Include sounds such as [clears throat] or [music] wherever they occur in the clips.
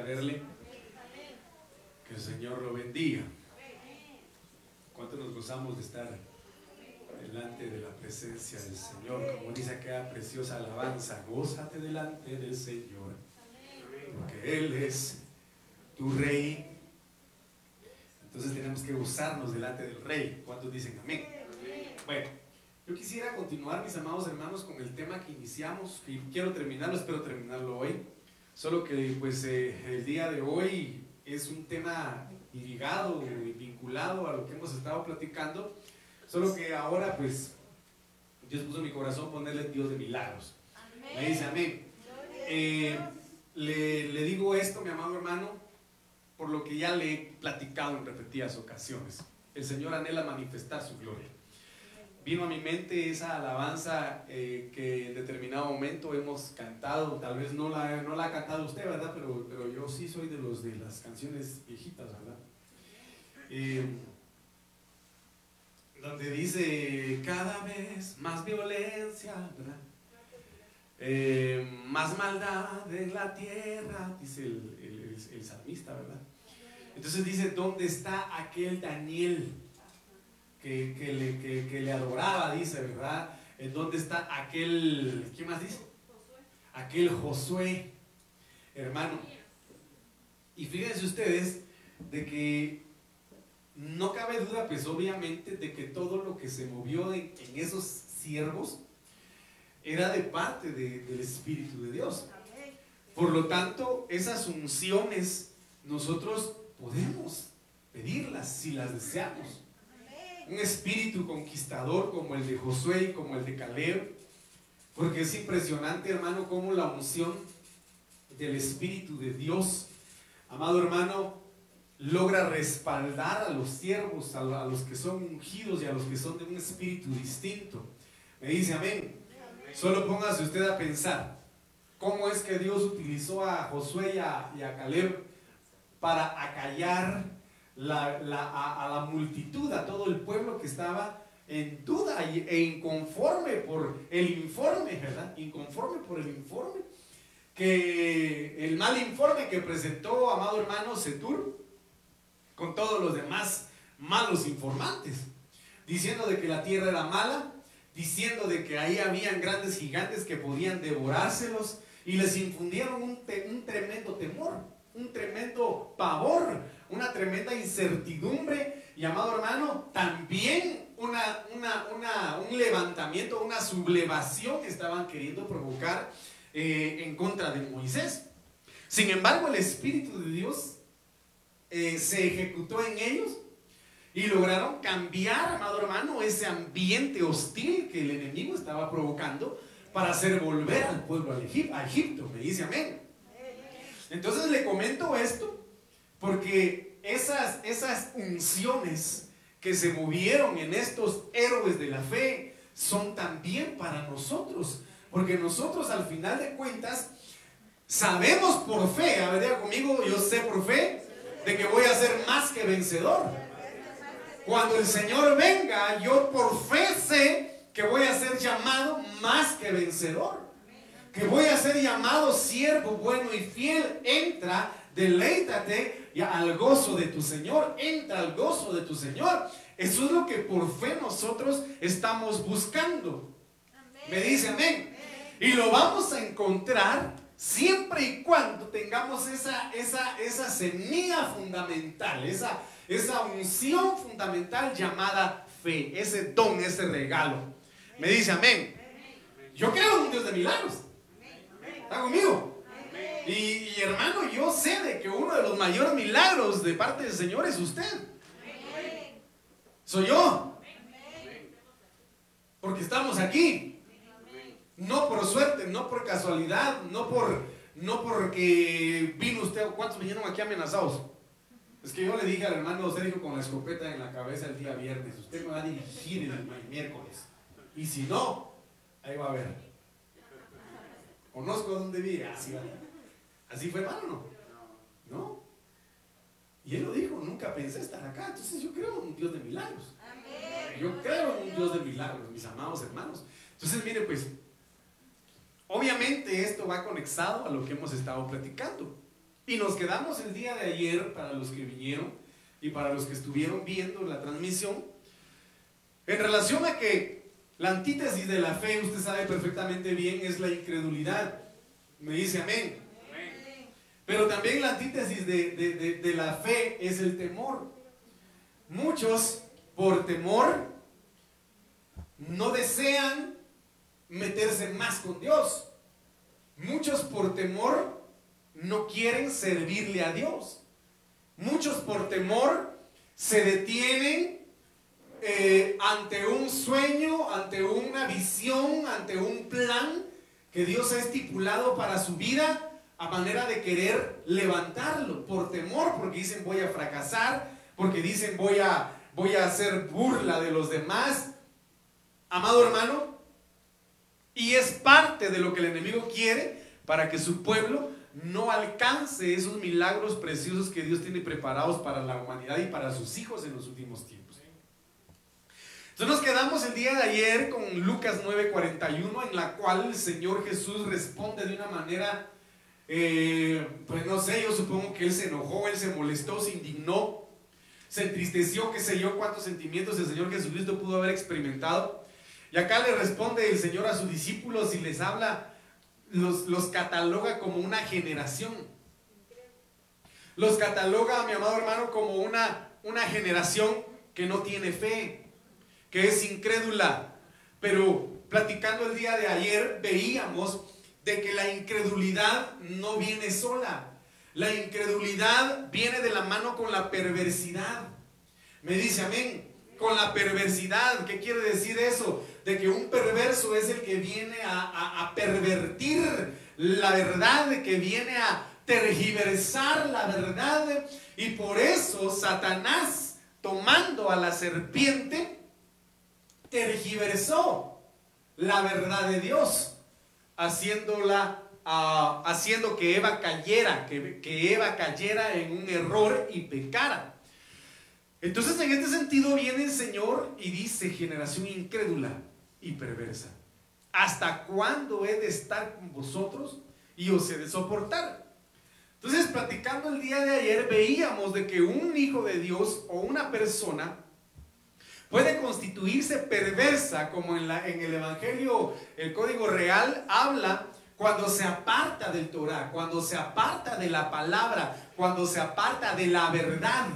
verle. Que el Señor lo bendiga. ¿Cuánto nos gozamos de estar delante de la presencia del Señor? Como dice aquella preciosa alabanza, gózate delante del Señor, porque Él es tu Rey. Entonces tenemos que gozarnos delante del Rey. ¿Cuántos dicen amén? Bueno, yo quisiera continuar, mis amados hermanos, con el tema que iniciamos, y quiero terminarlo, espero terminarlo hoy. Solo que pues eh, el día de hoy es un tema ligado y vinculado a lo que hemos estado platicando, solo que ahora pues Dios puso en mi corazón ponerle Dios de milagros. Me dice amén. Eh, le, le digo esto, mi amado hermano, por lo que ya le he platicado en repetidas ocasiones. El Señor anhela manifestar su gloria vino a mi mente esa alabanza eh, que en determinado momento hemos cantado, tal vez no la, no la ha cantado usted, ¿verdad? Pero, pero yo sí soy de los de las canciones viejitas, ¿verdad? Eh, donde dice cada vez más violencia, ¿verdad? Eh, más maldad en la tierra, dice el, el, el salmista, ¿verdad? Entonces dice, ¿dónde está aquel Daniel? Que, le, le, adoraba, dice, ¿verdad? ¿En dónde está aquel, ¿qué más dice? Aquel Josué, hermano. Y fíjense ustedes de que no cabe duda, pues obviamente, de que todo lo que se movió en, esos siervos era de parte del Espíritu de Dios. Por lo tanto, esas unciones nosotros podemos pedirlas si las deseamos un espíritu conquistador como el de Josué y como el de Caleb, porque es impresionante, hermano, cómo la unción del Espíritu de Dios, amado hermano, logra respaldar a los siervos, a los que son ungidos y a los que son de un espíritu distinto. Me dice amén. Solo póngase usted a pensar cómo es que Dios utilizó a Josué y a, y a Caleb para acallar a, la multitud, a todo el pueblo que estaba en duda e inconforme por el informe, ¿verdad? Inconforme por el informe. Que el mal informe que presentó, amado hermano Setur, con todos los demás malos informantes, diciendo de que la tierra era mala, diciendo de que ahí habían grandes gigantes que podían devorárselos y les infundieron un, un tremendo temor, un tremendo pavor una tremenda incertidumbre y, amado hermano, también una, un levantamiento, una sublevación que estaban queriendo provocar eh, en contra de Moisés. Sin embargo, el Espíritu de Dios eh, se ejecutó en ellos y lograron cambiar, amado hermano, ese ambiente hostil que el enemigo estaba provocando para hacer volver al pueblo a Egipto. Me dice amén. Entonces le comento esto porque esas, esas unciones que se movieron en estos héroes de la fe son también para nosotros. Porque nosotros al final de cuentas sabemos por fe, a ver, conmigo, yo sé por fe de que voy a ser más que vencedor. Cuando el Señor venga, yo por fe sé que voy a ser llamado más que vencedor. Que voy a ser llamado siervo bueno y fiel. Entra, deleítate al gozo de tu Señor, entra al gozo de tu Señor. Eso es lo que por fe nosotros estamos buscando. Me dice amén. Y lo vamos a encontrar siempre y cuando tengamos esa, esa, esa semilla fundamental, esa, esa unción fundamental llamada fe, ese don, ese regalo. Me dice amén. Yo creo en un Dios de milagros. ¿Está conmigo? Y, hermano, yo sé de que uno de los mayores milagros de parte del Señor es usted. Soy yo. Porque estamos aquí. No por suerte, no por casualidad, no por no porque vino usted. ¿Cuántos vinieron aquí amenazados? Es que yo le dije al hermano Sergio con la escopeta en la cabeza el día viernes, usted me va a dirigir el miércoles. Y si no, ahí va a ver. Conozco dónde vive, así va. ¿Así fue, hermano? No. ¿No? Y él lo dijo, nunca pensé estar acá. Entonces yo creo en un Dios de milagros. Yo creo en un Dios de milagros, mis amados hermanos. Entonces, mire, pues, obviamente esto va conectado a lo que hemos estado platicando. Y nos quedamos el día de ayer, para los que vinieron y para los que estuvieron viendo la transmisión, en relación a que la antítesis de la fe, usted sabe perfectamente bien, es la incredulidad. Me dice amén. Pero también la antítesis de, de la fe es el temor. Muchos, por temor, no desean meterse más con Dios. Muchos por temor no quieren servirle a Dios. Muchos por temor se detienen eh, ante un sueño, ante una visión, ante un plan que Dios ha estipulado para su vida a manera de querer levantarlo por temor, porque dicen voy a fracasar, porque dicen voy a, voy a hacer burla de los demás. Amado hermano, y es parte de lo que el enemigo quiere para que su pueblo no alcance esos milagros preciosos que Dios tiene preparados para la humanidad y para sus hijos en los últimos tiempos. Entonces nos quedamos el día de ayer con Lucas 9:41, en la cual el Señor Jesús responde de una manera, eh, pues no sé, yo supongo que Él se enojó, Él se molestó, se indignó, se entristeció, qué sé yo, cuántos sentimientos el Señor Jesucristo pudo haber experimentado. Y acá le responde el Señor a sus discípulos y les habla los, cataloga como una generación. Los cataloga, mi amado hermano, como una, una generación que no tiene fe, que es incrédula. Pero platicando el día de ayer veíamos de que la incredulidad no viene sola. La incredulidad viene de la mano con la perversidad. Me dice amén. Con la perversidad. ¿Qué quiere decir eso? de que un perverso es el que viene a, pervertir la verdad, que viene a tergiversar la verdad. Y por eso Satanás, tomando a la serpiente, tergiversó la verdad de Dios, haciéndola, ah, haciendo que Eva cayera, que, que Eva cayera en un error y pecara. Entonces en este sentido viene el Señor y dice, generación incrédula, y perversa. ¿Hasta cuándo he de estar con vosotros y os he de soportar? Entonces, platicando el día de ayer, veíamos de que un hijo de Dios o una persona puede constituirse perversa, como en, la, en el Evangelio, el Código Real habla cuando se aparta del Torah, cuando se aparta de la palabra, cuando se aparta de la verdad.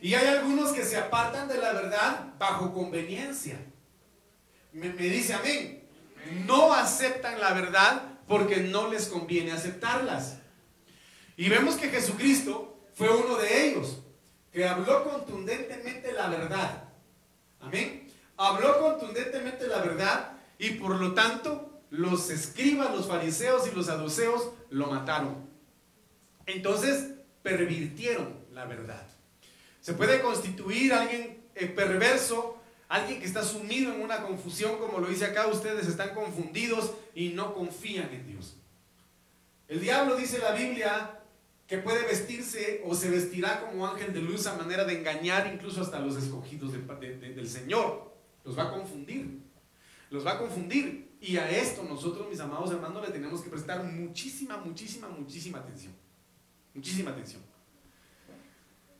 Y hay algunos que se apartan de la verdad bajo conveniencia me, dice amén. No aceptan la verdad porque no les conviene aceptarlas. Y vemos que Jesucristo fue uno de ellos, que habló contundentemente la verdad. Amén. Habló contundentemente la verdad y por lo tanto los escribas, los fariseos y los saduceos lo mataron. Entonces pervirtieron la verdad. Se puede constituir alguien eh, perverso Alguien que está sumido en una confusión, como lo dice acá, ustedes están confundidos y no confían en Dios. El diablo dice la Biblia que puede vestirse o se vestirá como ángel de luz a manera de engañar incluso hasta los escogidos del Señor. Los va a confundir. Los va a confundir. Y a esto nosotros, mis amados hermanos, le tenemos que prestar muchísima, muchísima, muchísima atención. Muchísima atención.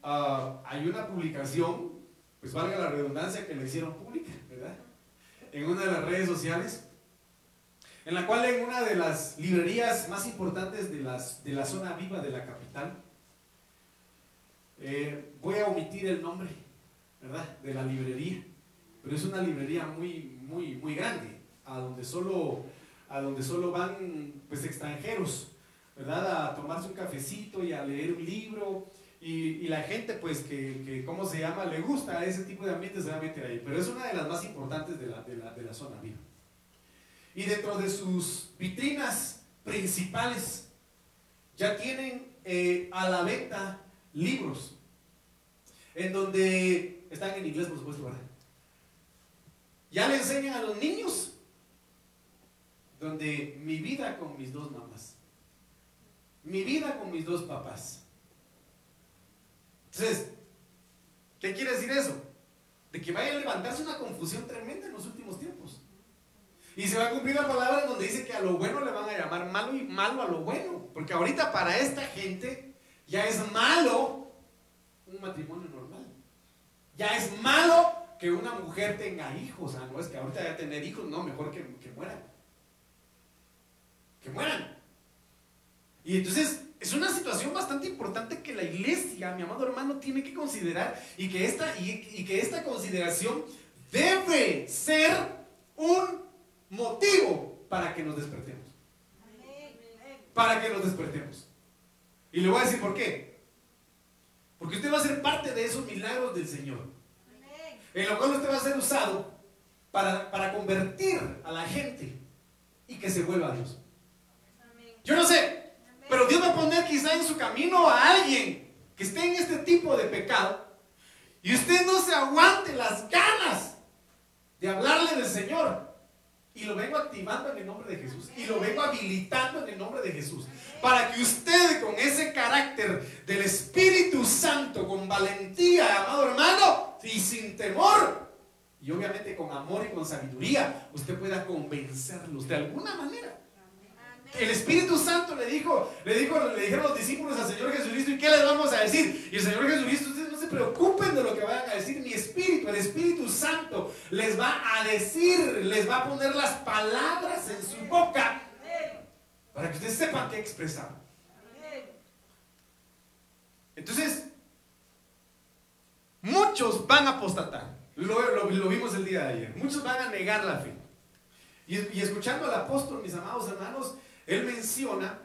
Ah, hay una publicación pues valga la redundancia que le hicieron pública, ¿verdad? En una de las redes sociales, en la cual en una de las librerías más importantes de, las, de la zona viva de la capital, eh, voy a omitir el nombre, ¿verdad? De la librería, pero es una librería muy, muy, muy grande, a donde solo, a donde solo van pues extranjeros, ¿verdad? A tomarse un cafecito y a leer un libro y, la gente, pues, que, que, ¿cómo se llama? Le gusta ese tipo de ambiente, se va a meter ahí. Pero es una de las más importantes de la, de la, de la zona viva. Y dentro de sus vitrinas principales, ya tienen eh, a la venta libros. En donde están en inglés, por supuesto, ¿verdad? Ya le enseñan a los niños. Donde mi vida con mis dos mamás. Mi vida con mis dos papás entonces, ¿qué quiere decir eso? De que vaya a levantarse una confusión tremenda en los últimos tiempos. Y se va a cumplir la palabra donde dice que a lo bueno le van a llamar malo y malo a lo bueno. Porque ahorita para esta gente ya es malo un matrimonio normal. Ya es malo que una mujer tenga hijos. Ah, no es que ahorita ya tener hijos, no, mejor que, que mueran. Que mueran. Y entonces es una situación bastante importante que la iglesia, mi amado hermano, tiene que considerar y que esta, y que esta consideración debe ser un motivo para que nos despertemos. Para que nos despertemos. Y le voy a decir por qué. Porque usted va a ser parte de esos milagros del Señor. En lo cual usted va a ser usado para, para convertir a la gente y que se vuelva a Dios. Yo no sé, pero Dios va a poner quizá en su camino a alguien que esté en este tipo de pecado y usted no se aguante las ganas de hablarle del Señor. Y lo vengo activando en el nombre de Jesús. Y lo vengo habilitando en el nombre de Jesús. Para que usted con ese carácter del Espíritu Santo, con valentía, amado hermano, y sin temor, y obviamente con amor y con sabiduría, usted pueda convencerlos de alguna manera. El Espíritu Santo le dijo, le dijo, le dijeron los discípulos al Señor Jesucristo, ¿y qué les vamos a decir? Y el Señor Jesucristo preocupen de lo que vayan a decir. Mi Espíritu, el Espíritu Santo, les va a decir, les va a poner las palabras en su boca para que ustedes sepan qué expresar. Entonces, muchos van a apostatar. Lo, vimos el día de ayer. Muchos van a negar la fe. Y, escuchando al apóstol, mis amados hermanos, él menciona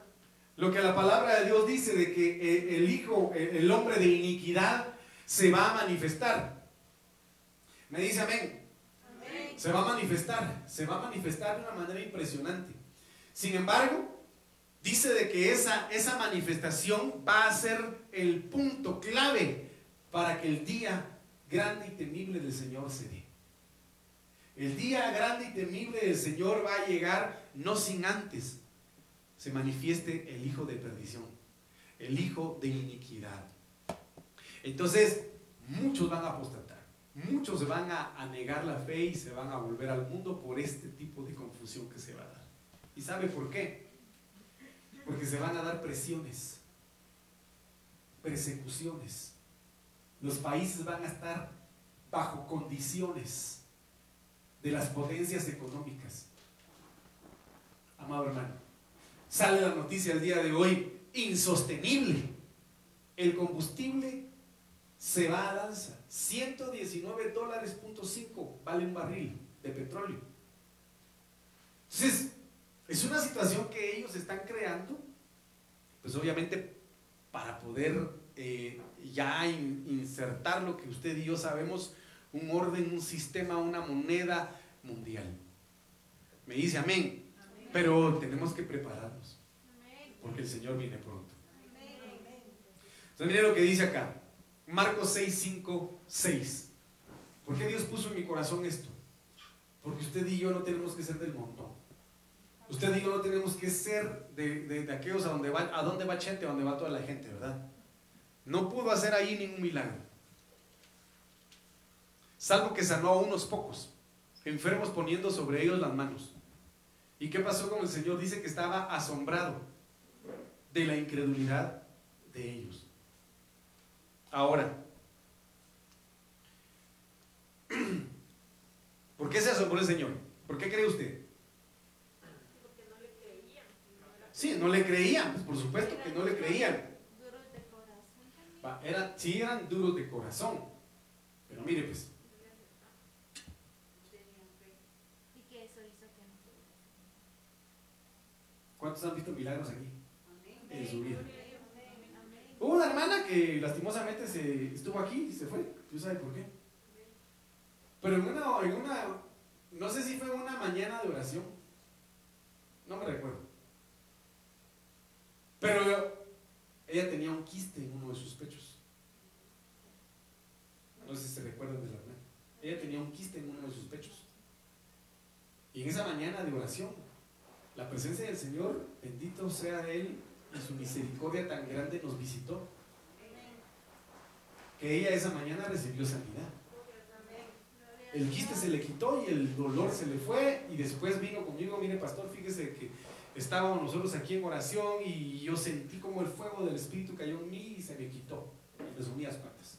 lo que la palabra de Dios dice de que eh, el hijo, el hombre de iniquidad, se va a manifestar. Me dice amén. Se va a manifestar, se va a manifestar de una manera impresionante. Sin embargo, dice de que esa, esa manifestación va a ser el punto clave para que el día grande y temible del Señor se dé. El día grande y temible del Señor va a llegar no sin antes se manifieste el hijo de perdición, el hijo de iniquidad. Entonces, muchos van a apostatar, muchos van a, negar la fe y se van a volver al mundo por este tipo de confusión que se va a dar. ¿Y sabe por qué? Porque se van a dar presiones, persecuciones. Los países van a estar bajo condiciones de las potencias económicas. Amado hermano, sale la noticia el día de hoy, insostenible. El combustible se va a danza. 119 dólares punto 5 vale un barril de petróleo. Entonces, es una situación que ellos están creando, pues obviamente para poder eh, ya insertar lo que usted y yo sabemos, un orden, un sistema, una moneda mundial. Me dice amén. Pero tenemos que prepararnos, porque el Señor viene pronto. Entonces, mire lo que dice acá. Marcos 6, 5, 6. ¿Por qué Dios puso en mi corazón esto? Porque usted y yo no tenemos que ser del montón. Usted y yo no tenemos que ser de, aquellos a donde va, a donde va gente, a donde va toda la gente, ¿verdad? No pudo hacer ahí ningún milagro. Salvo que sanó a unos pocos, enfermos poniendo sobre ellos las manos. ¿Y qué pasó con el Señor? Dice que estaba asombrado de la incredulidad de ellos. Ahora, [clears throat] ¿por qué se asombró el Señor? ¿Por qué cree usted? Porque no le creían. Sí, no le creían, pues por supuesto que no le creían. Duros de corazón. Era, sí, eran duros de corazón. Pero mire, pues. ¿Cuántos han visto milagros aquí? En su vida. Hubo una hermana que lastimosamente se, estuvo aquí y se fue. ¿Tú sabes por qué? Pero en una, en una, no sé si fue una mañana de oración. No me recuerdo. Pero ella tenía un quiste en uno de sus pechos. No sé si se recuerdan de la hermana. Ella tenía un quiste en uno de sus pechos. Y en esa mañana de oración, la presencia del Señor, bendito sea Él, y su misericordia tan grande nos visitó. Que ella esa mañana recibió sanidad. El quiste se le quitó y el dolor se le fue y después vino conmigo, mire pastor, fíjese que estábamos nosotros aquí en oración y yo sentí como el fuego del Espíritu cayó en mí y se me quitó. Resumí las cuantas.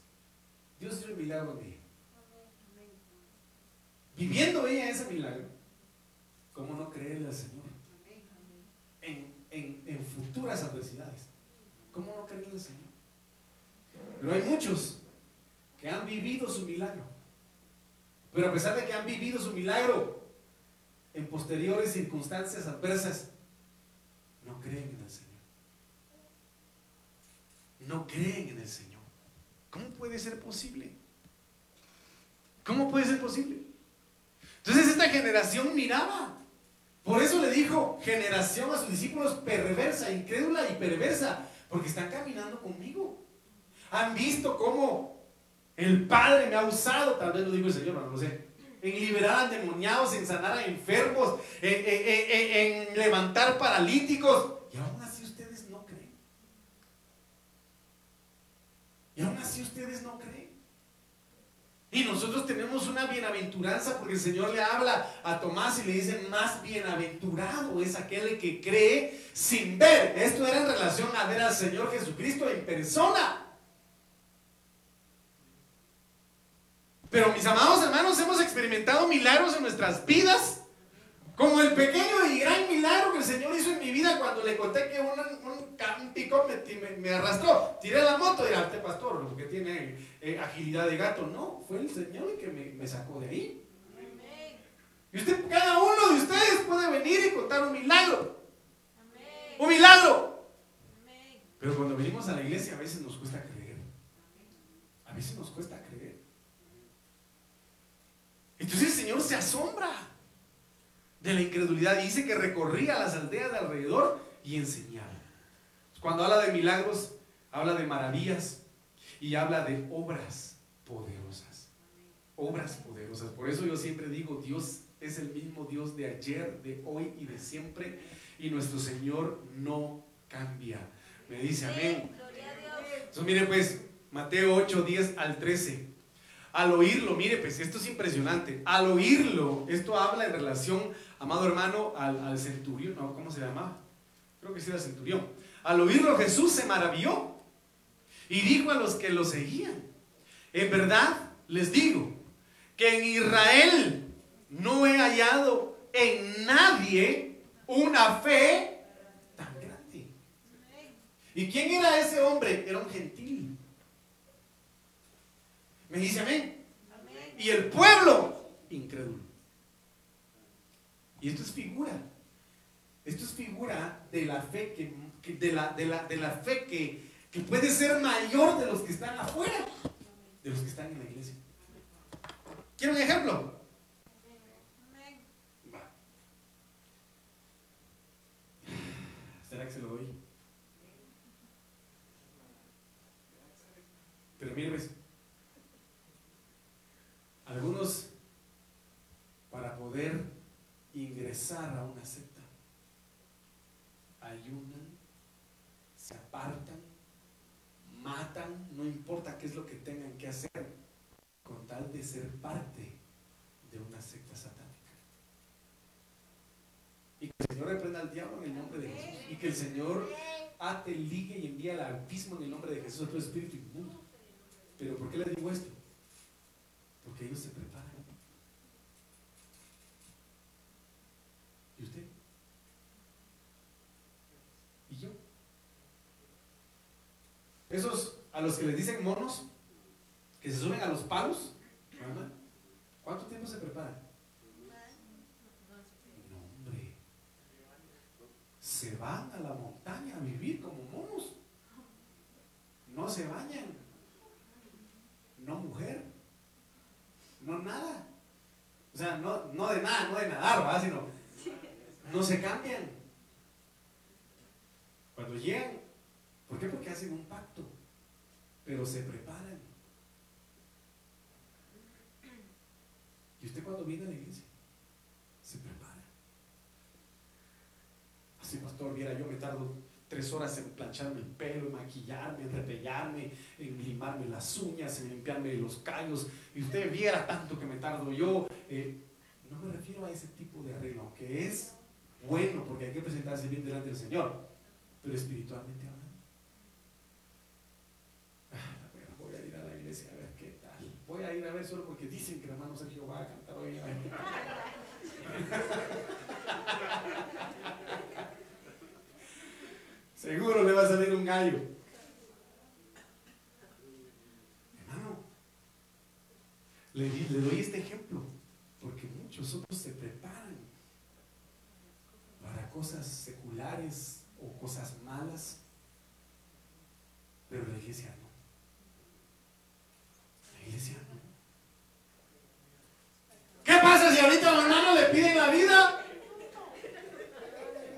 Dios hizo un milagro en ella. Viviendo ella ese milagro, ¿cómo no creerle al Señor? En, futuras adversidades. ¿Cómo no creerle al Señor? Pero hay muchos que han vivido su milagro. Pero a pesar de que han vivido su milagro en posteriores circunstancias adversas, no creen en el Señor. No creen en el Señor. ¿Cómo puede ser posible? ¿Cómo puede ser posible? Entonces esta generación miraba. Por eso le dijo generación a sus discípulos perversa, incrédula y perversa, porque están caminando conmigo. Han visto cómo el Padre me ha usado, tal vez lo digo el Señor, no lo sé, en liberar a demoniados, en sanar a enfermos, en, en levantar paralíticos. Y aún así ustedes no creen. Y aún así ustedes no creen. Y nosotros tenemos una bienaventuranza porque el Señor le habla a Tomás y le dice, más bienaventurado es aquel que cree sin ver. Esto era en relación a ver al Señor Jesucristo en persona. Pero mis amados hermanos, hemos experimentado milagros en nuestras vidas. Como el pequeño y gran milagro que el Señor hizo en mi vida cuando le conté que un, un, me, arrastró. Tiré la moto y este pastor, lo que tiene eh, agilidad de gato. No, fue el Señor el que me, sacó de ahí. Y usted, cada uno de ustedes puede venir y contar un milagro. Un milagro. Pero cuando venimos a la iglesia a veces nos cuesta creer. A veces nos cuesta creer. Entonces el Señor se asombra de la incredulidad y dice que recorría las aldeas de alrededor y enseñaba. Cuando habla de milagros, habla de maravillas y habla de obras poderosas. Obras poderosas. Por eso yo siempre digo, Dios es el mismo Dios de ayer, de hoy y de siempre. Y nuestro Señor no cambia. Me dice amén. Entonces mire pues, Mateo 8, 10 al 13. Al oírlo, mire, pues esto es impresionante. Al oírlo, esto habla en relación, amado hermano, al, centurión, ¿no? ¿Cómo se llama? Creo que sí era centurión. Al oírlo, Jesús se maravilló y dijo a los que lo seguían: En verdad les digo que en Israel no he hallado en nadie una fe tan grande. ¿Y quién era ese hombre? Era un gentil. Me dice amén. Y el pueblo, incrédulo. Y esto es figura. Esto es figura de la fe que, de, la, de, la, de la fe que, que puede ser mayor de los que están afuera, de los que están en la iglesia. ¿Quiero un ejemplo? ¿Será que se lo doy? Pero mire, pues, algunos, para poder ingresar a una secta, ayunan, se apartan, matan, no importa qué es lo que tengan que hacer, con tal de ser parte de una secta satánica. Y que el Señor reprenda al diablo en el nombre de Jesús. Y que el Señor ate, ligue y envíe al abismo en el nombre de Jesús a tu espíritu inmundo. Pero ¿por qué le digo esto? Porque ellos se preparan. ¿Y usted? ¿Y yo? Esos a los que les dicen monos, que se suben a los palos, ¿cuánto tiempo se preparan? No, hombre. Se van a la montaña a vivir como monos. No se bañan. No mujer no nada. O sea, no, no de nada, no de nadar, ¿va? sino no se cambian. Cuando llegan, ¿por qué? Porque hacen un pacto, pero se preparan. Y usted cuando viene a la iglesia, se prepara. Así, pastor, viera, yo me tardo tres horas en plancharme el pelo, en maquillarme, en repellarme, en limarme las uñas, en limpiarme los callos. Y usted viera tanto que me tardo yo. Eh, no me refiero a ese tipo de arreglo, aunque es bueno porque hay que presentarse bien delante del Señor, pero espiritualmente hablando. Ah, voy a ir a la iglesia a ver qué tal. Voy a ir a ver solo porque dicen que el hermano Sergio va a cantar hoy. [laughs] Seguro le va a salir un gallo. Hermano, le, le doy este ejemplo porque muchos otros se preparan para cosas seculares o cosas malas, pero la iglesia no. La iglesia no. ¿Qué pasa si ahorita a los hermanos le piden la vida?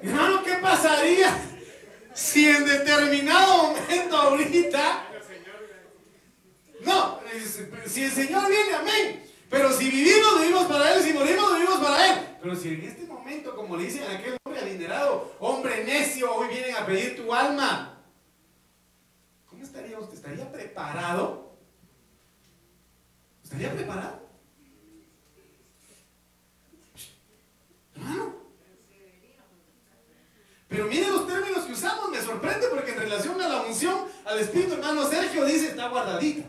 Hermano, ¿qué si en determinado momento ahorita... No, si el Señor viene, amén. Pero si vivimos, vivimos para Él. Si morimos, vivimos para Él. Pero si en este momento, como le dicen a aquel hombre adinerado, hombre necio, hoy vienen a pedir tu alma. ¿Cómo estaría usted? ¿Estaría preparado? ¿Estaría preparado? Hermano. Pero miren los términos que usamos, me sorprende porque en relación a la unción, al Espíritu, hermano Sergio dice, está guardadita.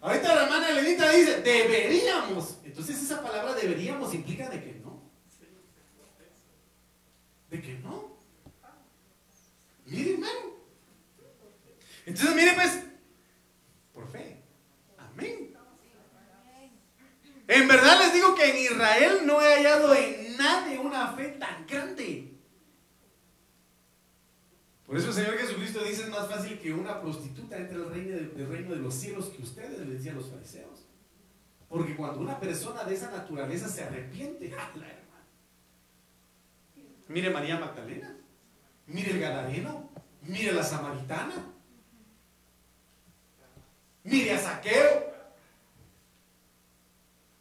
Ahorita la hermana Elenita dice, deberíamos. Entonces esa palabra deberíamos implica de que no. De que no. Mire, hermano. Entonces, mire, pues, por fe. Amén. En verdad les digo que en Israel no he hallado en nadie una fe tan grande. Por eso el Señor Jesucristo dice es más fácil que una prostituta entre el reino, de, reino de los cielos que ustedes, le decían los fariseos. Porque cuando una persona de esa naturaleza se arrepiente, [laughs] Mire María Magdalena, mire el Gadareno, mire la Samaritana, mire a Saqueo.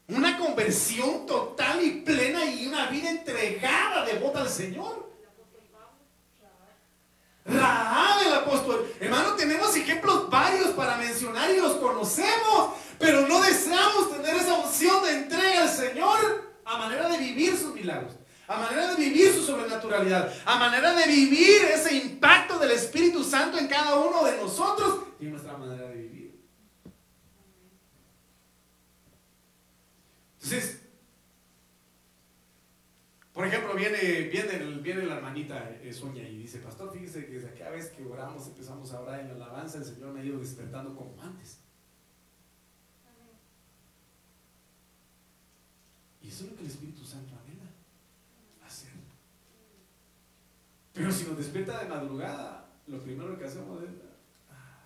Una conversión total y plena y una vida entregada, devota al Señor. Raab el apóstol. Hermano, tenemos ejemplos varios para mencionar y los conocemos, pero no deseamos tener esa unción de entrega al Señor a manera de vivir sus milagros, a manera de vivir su sobrenaturalidad, a manera de vivir ese impacto del Espíritu Santo en cada uno de nosotros y nuestra manera de vivir. Entonces, por ejemplo, viene, viene, viene la hermanita eh, Sonia y dice, pastor, fíjese que desde cada vez que oramos, empezamos a orar en la alabanza, el Señor me ha ido despertando como antes. Y eso es lo que el Espíritu Santo anhela hacer. Pero si nos despierta de madrugada, lo primero que hacemos es ah,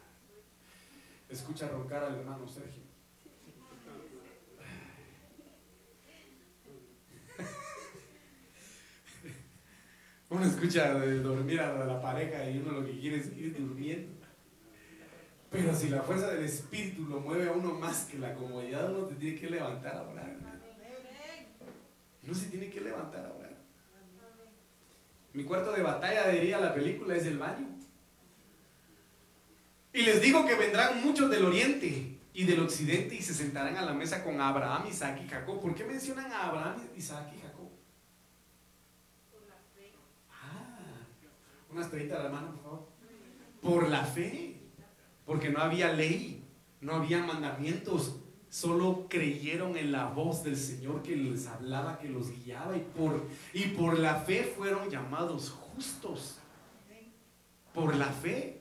escucha roncar al hermano Sergio. Uno escucha de dormir a la pareja y uno lo que quiere es seguir durmiendo. Pero si la fuerza del espíritu lo mueve a uno más que la comodidad, uno se tiene que levantar a orar. Uno se tiene que levantar a orar. Mi cuarto de batalla, diría la película, es el baño. Y les digo que vendrán muchos del oriente y del occidente y se sentarán a la mesa con Abraham, Isaac y Jacob. ¿Por qué mencionan a Abraham, Isaac y Jacob? Una estrellita de la mano, por favor. Por la fe. Porque no había ley, no había mandamientos. Solo creyeron en la voz del Señor que les hablaba, que los guiaba. Y por, y por la fe fueron llamados justos. Por la fe.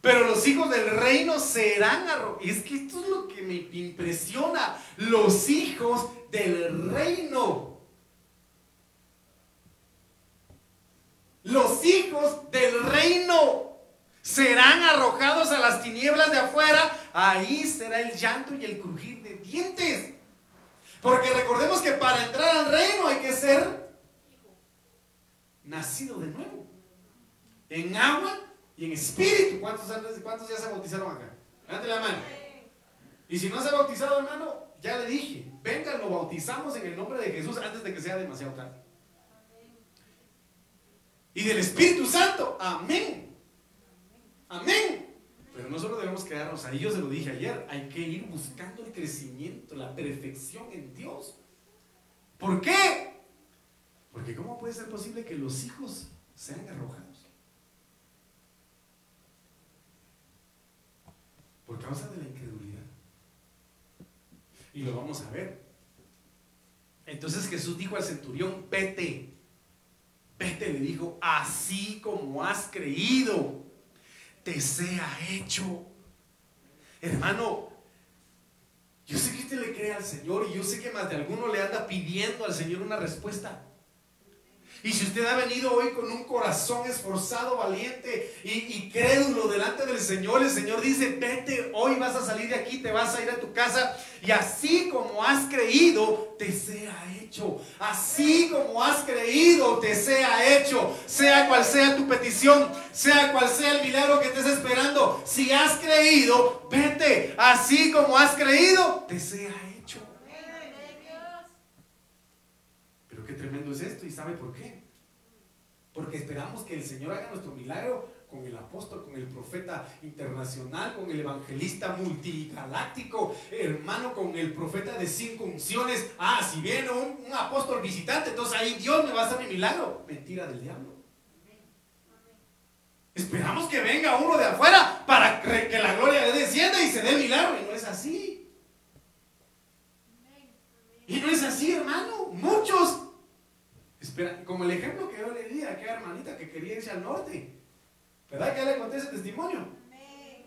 Pero los hijos del reino serán arrojados. Es que esto es lo que me impresiona. Los hijos del reino los hijos del reino serán arrojados a las tinieblas de afuera, ahí será el llanto y el crujir de dientes. Porque recordemos que para entrar al reino hay que ser nacido de nuevo. En agua y en espíritu. ¿Cuántos, cuántos ya se bautizaron acá? Levante la mano. Y si no se ha bautizado, hermano, ya le dije, venga, lo bautizamos en el nombre de Jesús antes de que sea demasiado tarde. Y del Espíritu Santo. Amén. Amén. Pero no solo debemos quedarnos ahí, yo se lo dije ayer, hay que ir buscando el crecimiento, la perfección en Dios. ¿Por qué? Porque ¿cómo puede ser posible que los hijos sean arrojados? Por causa de la incredulidad. Y lo vamos a ver. Entonces Jesús dijo al centurión, vete, vete, le dijo, así como has creído, te sea hecho. Hermano, yo sé que usted le cree al Señor y yo sé que más de alguno le anda pidiendo al Señor una respuesta. Y si usted ha venido hoy con un corazón esforzado, valiente y, crédulo delante del Señor, el Señor dice, vete, hoy vas a salir de aquí, te vas a ir a tu casa y así como has creído, te sea hecho. Así como has creído, te sea hecho. Sea cual sea tu petición, sea cual sea el milagro que estés esperando. Si has creído, vete. Así como has creído, te sea hecho. Pero qué tremendo es esto y sabe por qué. Porque esperamos que el Señor haga nuestro milagro con el apóstol, con el profeta internacional, con el evangelista multigaláctico, hermano, con el profeta de cinco unciones. Ah, si viene un, apóstol visitante, entonces ahí Dios me va a hacer mi milagro. Mentira del diablo. Esperamos que venga uno de afuera para que la gloria descienda y se dé milagro. Y no es así. Y no es así, hermano. Muchos Como el ejemplo que yo le di a aquella hermanita que quería irse al norte. ¿Verdad que ya le conté ese testimonio?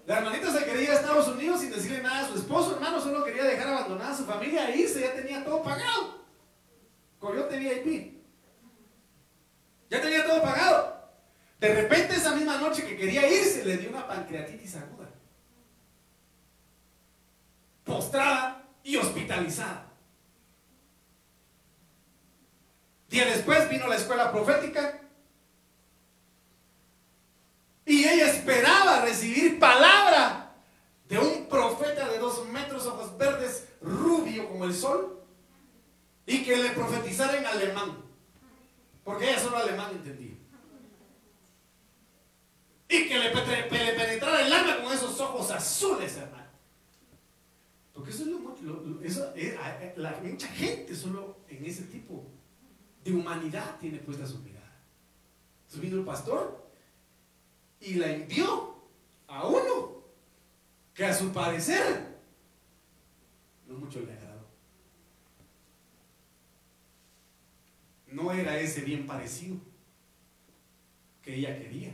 La hermanita se quería ir a Estados Unidos sin decirle nada a su esposo, hermano, solo quería dejar abandonada a su familia e irse, ya tenía todo pagado. Coyote VIP. Ya tenía todo pagado. De repente esa misma noche que quería irse le dio una pancreatitis aguda. Postrada y hospitalizada. Día después vino la escuela profética y ella esperaba recibir palabra de un profeta de dos metros, ojos verdes, rubio como el sol, y que le profetizara en alemán, porque ella solo alemán entendía. Y que le, penetrara el alma con esos ojos azules, hermano. Porque eso es lo, eso, eh, la, mucha gente solo en ese tipo de humanidad tiene puesta su mirada. Entonces vino el pastor y la envió a uno que a su parecer no mucho le agradó. No era ese bien parecido que ella quería,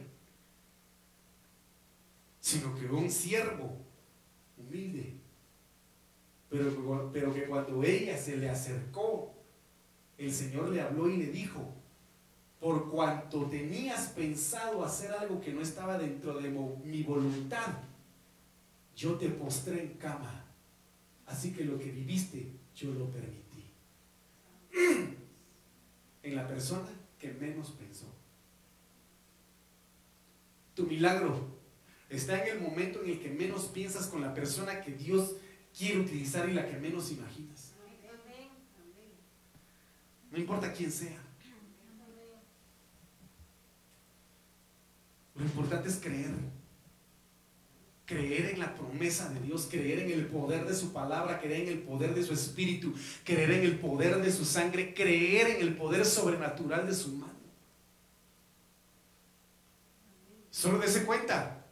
sino que un siervo humilde, pero, pero que cuando ella se le acercó el Señor le habló y le dijo, por cuanto tenías pensado hacer algo que no estaba dentro de mi voluntad, yo te postré en cama. Así que lo que viviste, yo lo permití. [clears throat] en la persona que menos pensó. Tu milagro está en el momento en el que menos piensas con la persona que Dios quiere utilizar y la que menos imaginas. No importa quién sea. Lo importante es creer. Creer en la promesa de Dios, creer en el poder de su palabra, creer en el poder de su espíritu, creer en el poder de su sangre, creer en el poder sobrenatural de su mano. Solo dése cuenta,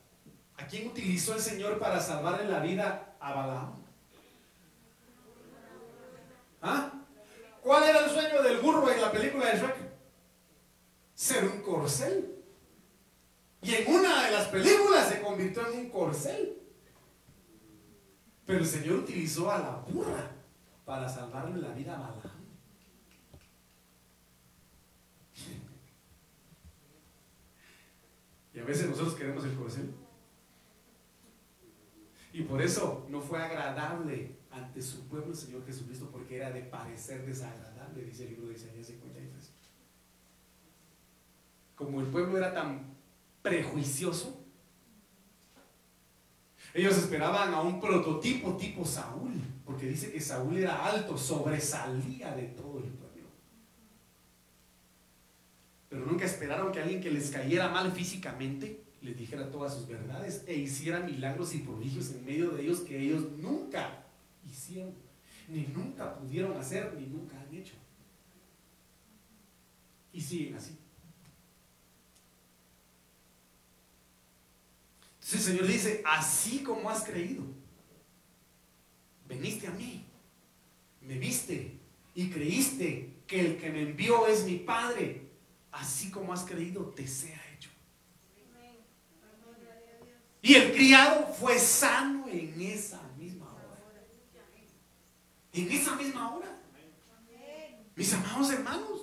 ¿a quién utilizó el Señor para salvarle la vida a Balaam? ¿Ah? ¿Cuál era el sueño del burro en la película de Shrek? Ser un corcel. Y en una de las películas se convirtió en un corcel. Pero el Señor utilizó a la burra para salvarle la vida a Balaam. Y a veces nosotros queremos el corcel. Y por eso no fue agradable ante su pueblo el Señor Jesucristo porque era de parecer desagradable, dice el libro de Isaías 53. Como el pueblo era tan prejuicioso, ellos esperaban a un prototipo tipo Saúl, porque dice que Saúl era alto, sobresalía de todo el pueblo. Pero nunca esperaron que alguien que les cayera mal físicamente les dijera todas sus verdades e hiciera milagros y prodigios en medio de ellos que ellos nunca hicieron, ni nunca pudieron hacer, ni nunca han hecho. Y siguen así. Entonces el Señor dice, así como has creído, veniste a mí, me viste y creíste que el que me envió es mi Padre, así como has creído, te sea hecho. Y el criado fue sano en esa. En esa misma hora. Mis amados hermanos.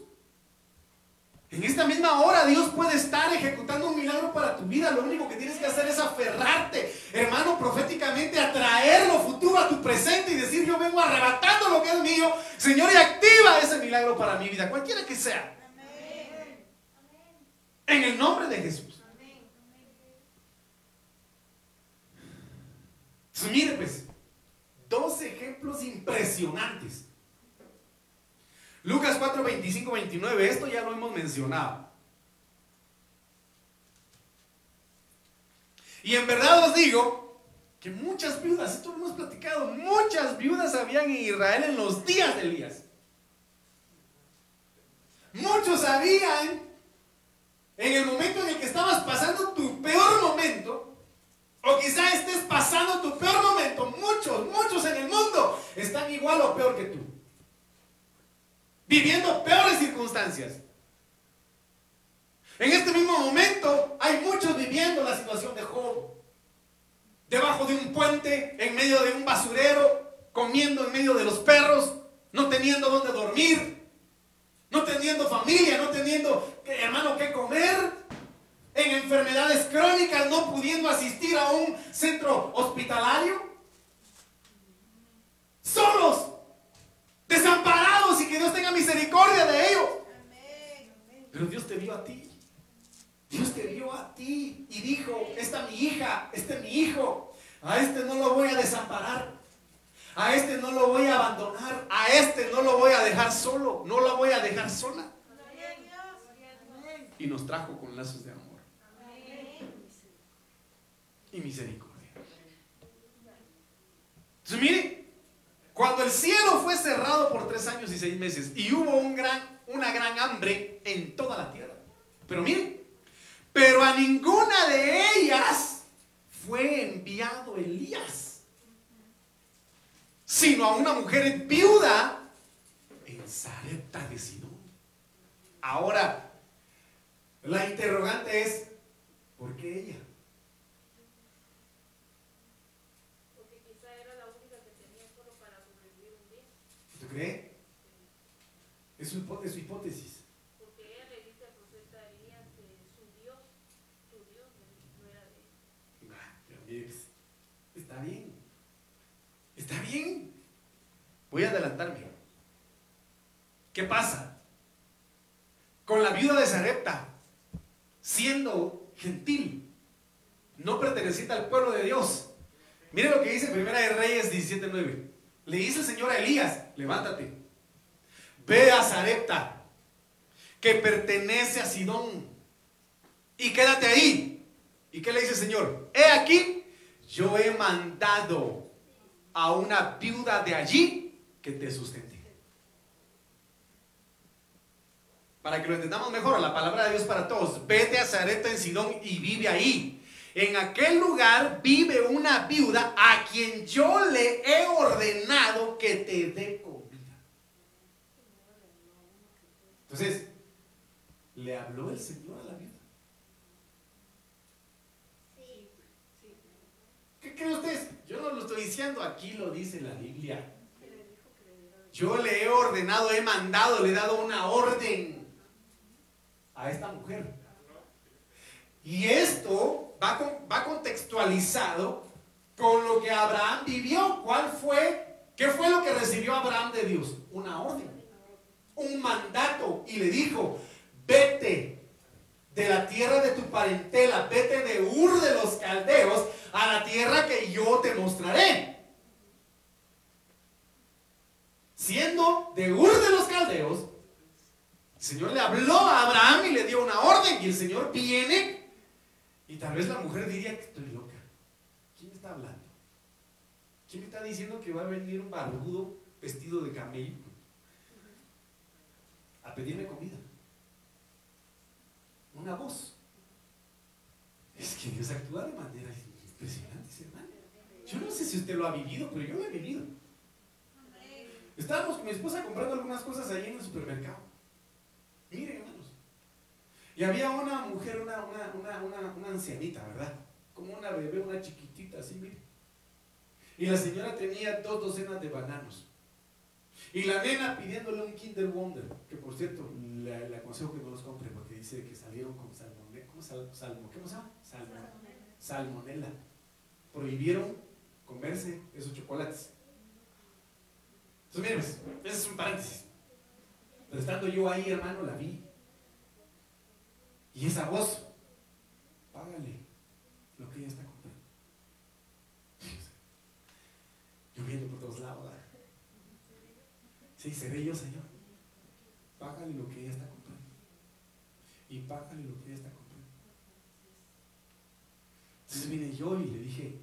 En esta misma hora Dios puede estar ejecutando un milagro para tu vida. Lo único que tienes que hacer es aferrarte, hermano, proféticamente, atraer lo futuro a tu presente y decir, yo vengo arrebatando lo que es mío. Señor, y activa ese milagro para mi vida, cualquiera que sea. En el nombre de Jesús. Mire pues, dos ejemplos impresionantes Lucas 4, 25, 29, esto ya lo hemos mencionado. Y en verdad os digo que muchas viudas, esto lo hemos platicado, muchas viudas habían en Israel en los días de Elías. Muchos habían en el momento en el que estabas pasando tu peor momento, o quizá estés pasando tu peor momento, muchos, muchos en el mundo están igual o peor que tú viviendo peores circunstancias. En este mismo momento hay muchos viviendo la situación de Job. Debajo de un puente, en medio de un basurero, comiendo en medio de los perros, no teniendo dónde dormir, no teniendo familia, no teniendo, hermano, qué comer, en enfermedades crónicas, no pudiendo asistir a un centro hospitalario, solos, desamparados y que Dios tenga misericordia de ellos. Pero Dios te vio a ti. Dios te vio a ti y dijo, esta es mi hija, este es mi hijo. A este no lo voy a desamparar. A este no lo voy a abandonar. A este no lo voy a dejar solo. No lo voy a dejar sola. Y nos trajo con lazos de amor. Y misericordia. Entonces, mire, cuando el cielo fue cerrado por tres años y seis meses y hubo un gran, una gran hambre en toda la tierra. Pero miren, pero a ninguna de ellas fue enviado Elías, sino a una mujer viuda en Sarepta de Sidón. Ahora, la interrogante es, ¿por qué ella? Cree? Es su, es su hipótesis. Porque ella le dice al profeta Elías que su Dios, su Dios no era de él. Está bien. Está bien. Voy a adelantarme. ¿Qué pasa? Con la viuda de Sarepta, siendo gentil, no perteneciente al pueblo de Dios. Mire lo que dice Primera de Reyes 17.9. Le dice el Señor a Elías, levántate, ve a Zarepta, que pertenece a Sidón, y quédate ahí. ¿Y qué le dice el Señor? He aquí, yo he mandado a una viuda de allí que te sustente. Para que lo entendamos mejor, la palabra de Dios para todos. Vete a Zarepta en Sidón y vive ahí en aquel lugar vive una viuda a quien yo le he ordenado que te dé comida. Entonces, ¿le habló el Señor a la viuda? ¿Qué creen ustedes? Yo no lo estoy diciendo, aquí lo dice la Biblia. Yo le he ordenado, he mandado, le he dado una orden a esta mujer. Y esto va, contextualizado con lo que Abraham vivió. ¿Cuál fue? ¿Qué fue lo que recibió Abraham de Dios? Una orden, un mandato. Y le dijo, vete de la tierra de tu parentela, vete de Ur de los caldeos a la tierra que yo te mostraré. Siendo de Ur de los caldeos, Señor le habló a Abraham y le dio una orden y el Señor viene y tal vez la mujer diría que estoy loca. ¿Quién está hablando? ¿Quién me está diciendo que va a venir un barbudo vestido de camello a pedirme comida? Una voz. Es que Dios actúa de manera impresionante, hermano. Yo no sé si usted lo ha vivido, pero yo lo he vivido. Estábamos con mi esposa comprando algunas cosas ahí en el supermercado. Mire, hermanos. Y había una mujer, una, una, una, una, ancianita, ¿verdad? Como una bebé, una chiquitita, así, mire. Y la señora tenía dos docenas de bananos. Y la nena pidiéndole un Kinder Wonder, que por cierto, le, aconsejo que no los compre porque dice que salieron con salmonella. ¿Cómo, sal, salmo, ¿Cómo se llama? salmonella. Prohibieron comerse esos chocolates. Entonces, miren, pues, ese es un paréntesis. Pero estando yo ahí, hermano, la vi. Y esa voz, págale lo que ella está comprando. Yo viendo por todos lados. Sí, seré yo, Señor. Págale lo que ella está comprando. Y págale lo que ella está comprando. Entonces vine yo y le dije,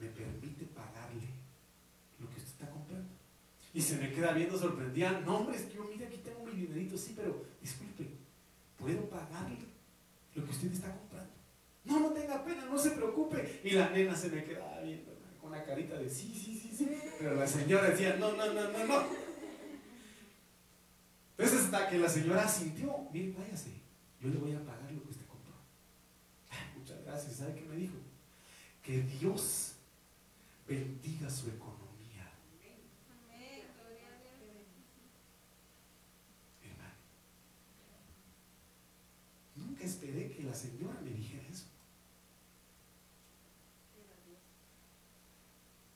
¿me permite pagarle lo que usted está comprando? Y se me queda viendo sorprendida. No, hombre, es que yo, mire, aquí tengo mi dinerito, sí, pero disculpe, ¿puedo pagarle lo que usted está comprando? No, no tenga pena, no se preocupe. Y la nena se me quedaba viendo con una carita de sí, sí, sí, sí. Pero la señora decía, no, no, no, no, no. Que la señora sintió, mire, váyase, yo le voy a pagar lo que usted compró. muchas gracias. ¿Sabe qué me dijo? Que Dios bendiga su economía esperé que la señora me dijera eso.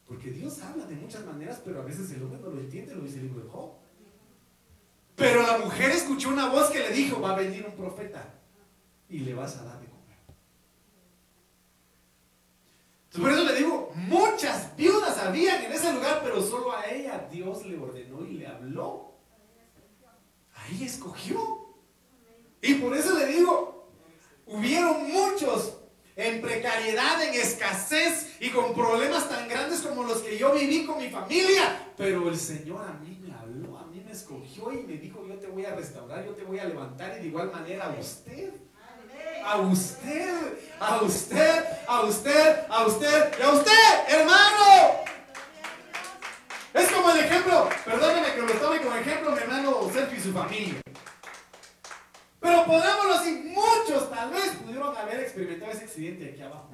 Porque Dios habla de muchas maneras, pero a veces el hombre no lo entiende, lo dice el libro de Job. Pero la mujer escuchó una voz que le dijo, va a venir un profeta y le vas a dar de comer. por eso le digo, muchas viudas habían en ese lugar, pero solo a ella Dios le ordenó y le habló. Ahí escogió. Y por eso le digo, Hubieron muchos en precariedad, en escasez y con problemas tan grandes como los que yo viví con mi familia. Pero el Señor a mí me escogió y me dijo, yo te voy a restaurar, yo te voy a levantar y de igual manera a usted. A usted, a usted, a usted, a usted y a usted, hermano. Es como el ejemplo, perdóneme que lo tome como ejemplo mi hermano Sergio y su familia. Pero pongámoslo así, muchos tal vez pudieron haber experimentado ese accidente aquí abajo.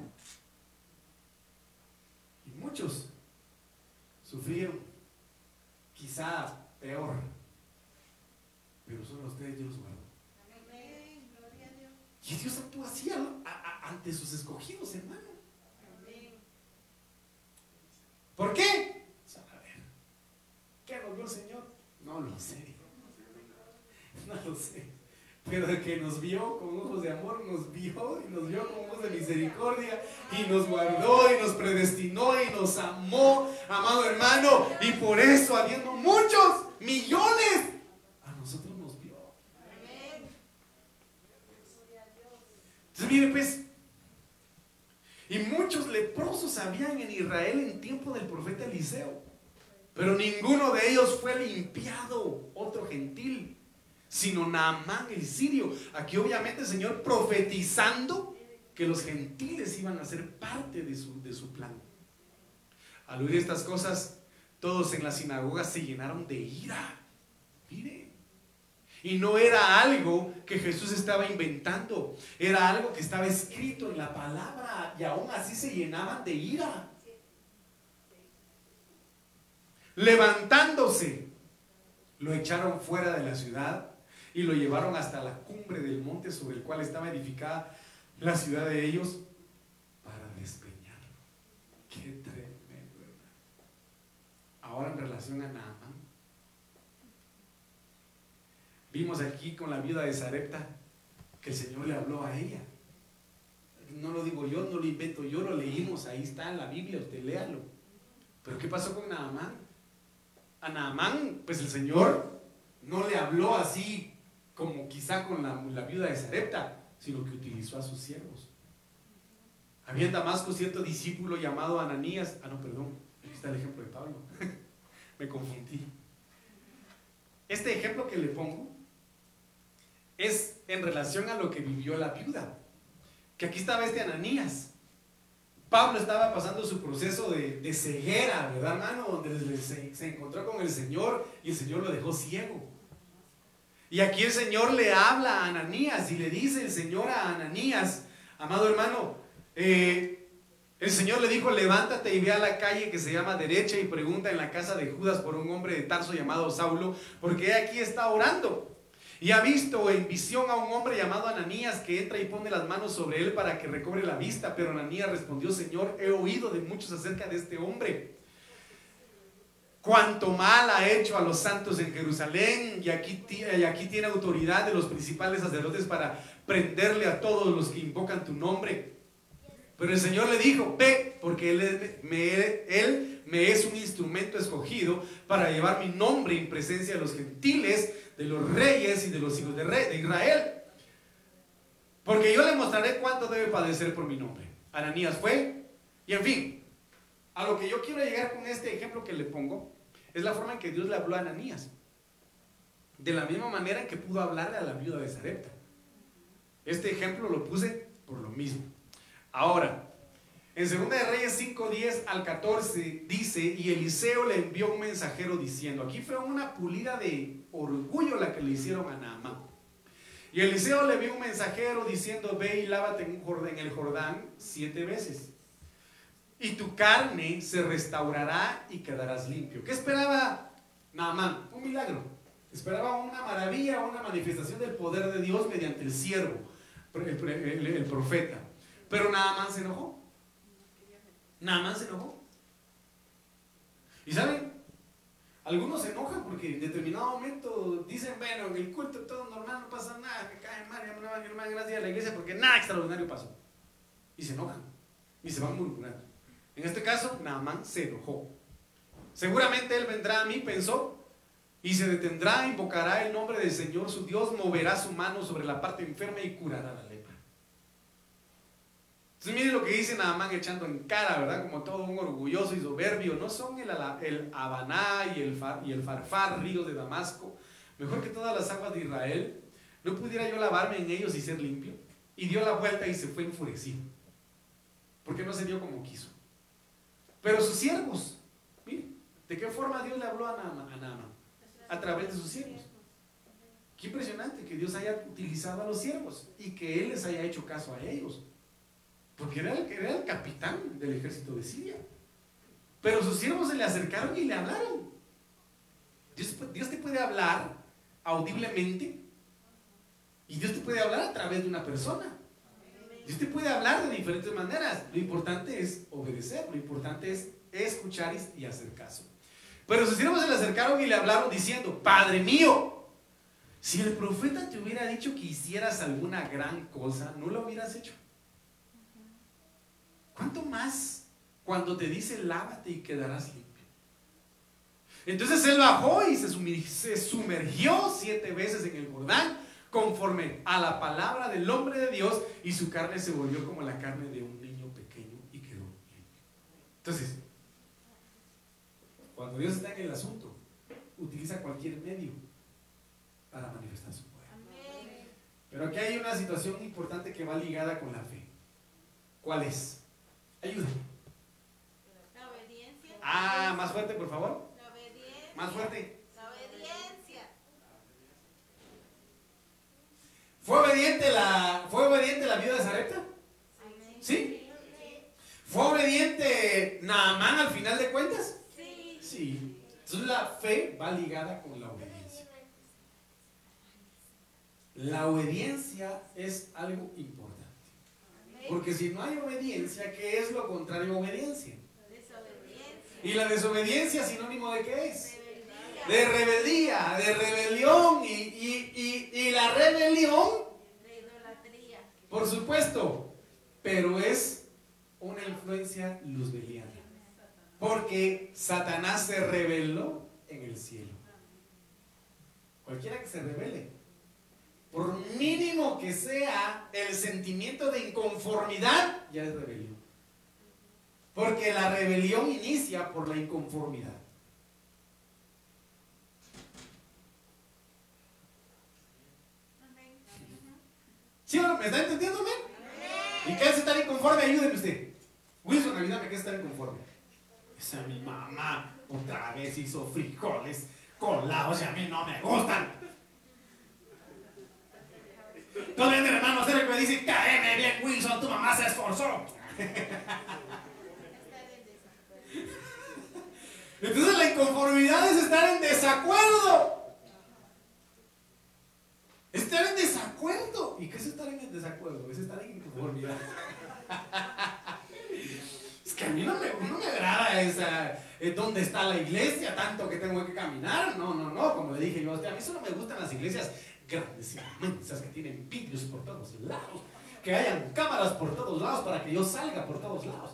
Y muchos sufrieron, quizá peor. Pero solo ustedes Dios guardó. Y Dios actúa así ante sus escogidos, hermano. ¿Por qué? A ver, ¿qué nos vio el Señor? No lo sé. No lo sé pero el que nos vio con ojos de amor, nos vio y nos vio con ojos de misericordia y nos guardó y nos predestinó y nos amó, amado hermano, y por eso, habiendo muchos millones, a nosotros nos vio. Entonces, mire, pues, y muchos leprosos habían en Israel en tiempo del profeta Eliseo, pero ninguno de ellos fue limpiado, otro gentil sino Naamán el sirio. Aquí obviamente el Señor profetizando que los gentiles iban a ser parte de su, de su plan. Al oír estas cosas, todos en la sinagoga se llenaron de ira. Mire. Y no era algo que Jesús estaba inventando, era algo que estaba escrito en la palabra y aún así se llenaban de ira. Levantándose, lo echaron fuera de la ciudad y lo llevaron hasta la cumbre del monte sobre el cual estaba edificada la ciudad de ellos para despeñarlo. Qué Ahora en relación a Naaman, vimos aquí con la vida de Zarepta que el Señor le habló a ella. No lo digo yo, no lo invento yo, lo leímos, ahí está en la Biblia, usted léalo. Pero ¿qué pasó con Naamán? A Naamán, pues el Señor no le habló así como quizá con la, la viuda de Sarepta, sino que utilizó a sus siervos. Había en Damasco cierto discípulo llamado Ananías. Ah, no, perdón. Aquí está el ejemplo de Pablo. [laughs] Me confundí. Este ejemplo que le pongo es en relación a lo que vivió la viuda. Que aquí estaba este Ananías. Pablo estaba pasando su proceso de, ceguera, ¿verdad, hermano? Donde se, se encontró con el Señor y el Señor lo dejó ciego. Y aquí el Señor le habla a Ananías y le dice el Señor a Ananías, amado hermano, eh, el Señor le dijo, levántate y ve a la calle que se llama derecha y pregunta en la casa de Judas por un hombre de Tarso llamado Saulo, porque aquí está orando. Y ha visto en visión a un hombre llamado Ananías que entra y pone las manos sobre él para que recobre la vista. Pero Ananías respondió, Señor, he oído de muchos acerca de este hombre. Cuánto mal ha hecho a los santos en Jerusalén y aquí, y aquí tiene autoridad de los principales sacerdotes para prenderle a todos los que invocan tu nombre. Pero el Señor le dijo, ve, porque él, me, es un instrumento escogido para llevar mi nombre en presencia de los gentiles de los reyes y de los hijos de, de Israel. Porque yo le mostraré cuánto debe padecer por mi nombre. Ananías fue, y en fin, a lo que yo quiero llegar con este ejemplo que le pongo, es la forma en que Dios le habló a Ananías. De la misma manera que pudo hablarle a la viuda de Sarepta. Este ejemplo lo puse por lo mismo. Ahora, en 2 de Reyes 5, 10 al 14 dice, y Eliseo le envió un mensajero diciendo, aquí fue una pulida de orgullo la que le hicieron a Naamán. Y Eliseo le envió un mensajero diciendo, ve y lávate en, el Jordán siete veces. Y tu carne se restaurará y quedarás limpio. ¿Qué esperaba Naamán? Un milagro. Esperaba una maravilla, una manifestación del poder de Dios mediante el siervo, el profeta. Pero Naamán se enojó. Nada más se enojó. ¿Y saben? Algunos se enojan porque en determinado momento dicen, bueno, en el culto todo normal, no pasa nada, me cae mal, no van a gracias a la iglesia porque nada extraordinario pasó. Y se enojan y se van murmurando. En este caso, Naamán se enojó. Seguramente él vendrá a mí, pensó, y se detendrá, invocará el nombre del Señor su Dios, moverá su mano sobre la parte enferma y curará la. Entonces miren lo que dice Naamán echando en cara, ¿verdad? Como todo un orgulloso y soberbio. No son el, el Habaná y el, y el Farfar, ríos de Damasco, mejor que todas las aguas de Israel. ¿No pudiera yo lavarme en ellos y ser limpio? Y dio la vuelta y se fue enfurecido. Porque no se dio como quiso. Pero sus siervos, miren, ¿de qué forma Dios le habló a Naamán? A través de sus siervos. Qué impresionante que Dios haya utilizado a los siervos y que Él les haya hecho caso a ellos. Porque era el, capitán del ejército de Siria. Pero sus siervos se le acercaron y le hablaron. Dios, Dios te puede hablar audiblemente y Dios te puede hablar a través de una persona. Dios te puede hablar de diferentes maneras. Lo importante es obedecer, lo importante es escuchar y hacer caso. Pero sus siervos se le acercaron y le hablaron diciendo, Padre mío, si el profeta te hubiera dicho que hicieras alguna gran cosa, ¿no lo hubieras hecho? ¿Cuánto más cuando te dice lávate y quedarás limpio? Entonces él bajó y se sumergió siete veces en el Jordán conforme a la palabra del hombre de Dios y su carne se volvió como la carne de un niño pequeño y quedó limpio. Entonces, cuando Dios está en el asunto, utiliza cualquier medio para manifestar su poder. Pero aquí hay una situación importante que va ligada con la fe. ¿Cuál es? Ayuda. La obediencia. Ah, más fuerte, por favor. La obediencia. Más fuerte. La obediencia. ¿Fue obediente la, fue obediente la viuda de Zarepta? ¿Sí? ¿Fue obediente Naamán al final de cuentas? Sí. Sí. Entonces la fe va ligada con la obediencia. La obediencia es algo importante. Porque si no hay obediencia, ¿qué es lo contrario a obediencia? ¿Y la desobediencia sinónimo de qué es? De rebeldía, de rebelión. Y, la rebelión, por supuesto, pero es una influencia luzbeliana. Porque Satanás se rebeló en el cielo. Cualquiera que se rebele por mínimo que sea el sentimiento de inconformidad, ya es rebelión. Porque la rebelión inicia por la inconformidad. ¿Sí me está entendiendo, ¿Y qué es estar inconforme? Ayúdeme usted. Wilson, ayúdame, ¿qué es estar inconforme? Esa mi mamá otra vez hizo frijoles colados y a mí no me gustan. Todavía mi hermano que me dice, caeme bien, Wilson, tu mamá se esforzó. Entonces la inconformidad es estar en desacuerdo. Estar en desacuerdo. ¿Y qué es estar en desacuerdo? Es estar en inconformidad. es que a mí no me, no me agrada esa, eh, dónde está la iglesia, tanto que tengo que caminar. No, no, no. Como le dije yo, a mí solo me gustan las iglesias grandes inmensas que tienen vidrios por todos lados. Que hayan cámaras por todos lados para que yo salga por todos lados.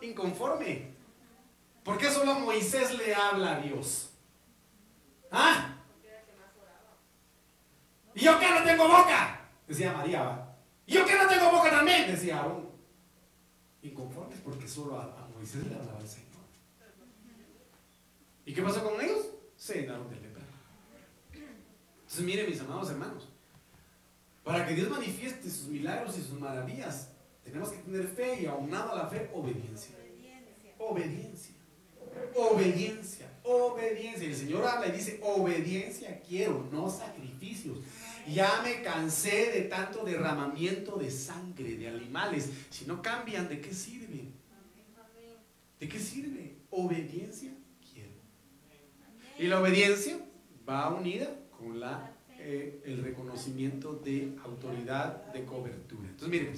Inconforme. ¿Por qué solo a Moisés le habla a Dios? ¿Ah? ¿Y yo que no tengo boca? Decía María. ¿Y yo que no tengo boca también? Decía Aarón. Inconformes porque solo a, Moisés le hablaba el Señor. ¿Y qué pasó con ellos? Se llenaron de lepra. Entonces, miren, mis amados hermanos, para que Dios manifieste sus milagros y sus maravillas, tenemos que tener fe y aunado a la fe, obediencia. Obediencia. Obediencia. Obediencia. Y el Señor habla y dice, obediencia quiero, no sacrificios. Ya me cansé de tanto derramamiento de sangre de animales. Si no cambian, ¿de qué sirve? ¿De qué sirve? Obediencia. Y la obediencia va unida con la, eh, el reconocimiento de autoridad, de cobertura. Entonces, miren,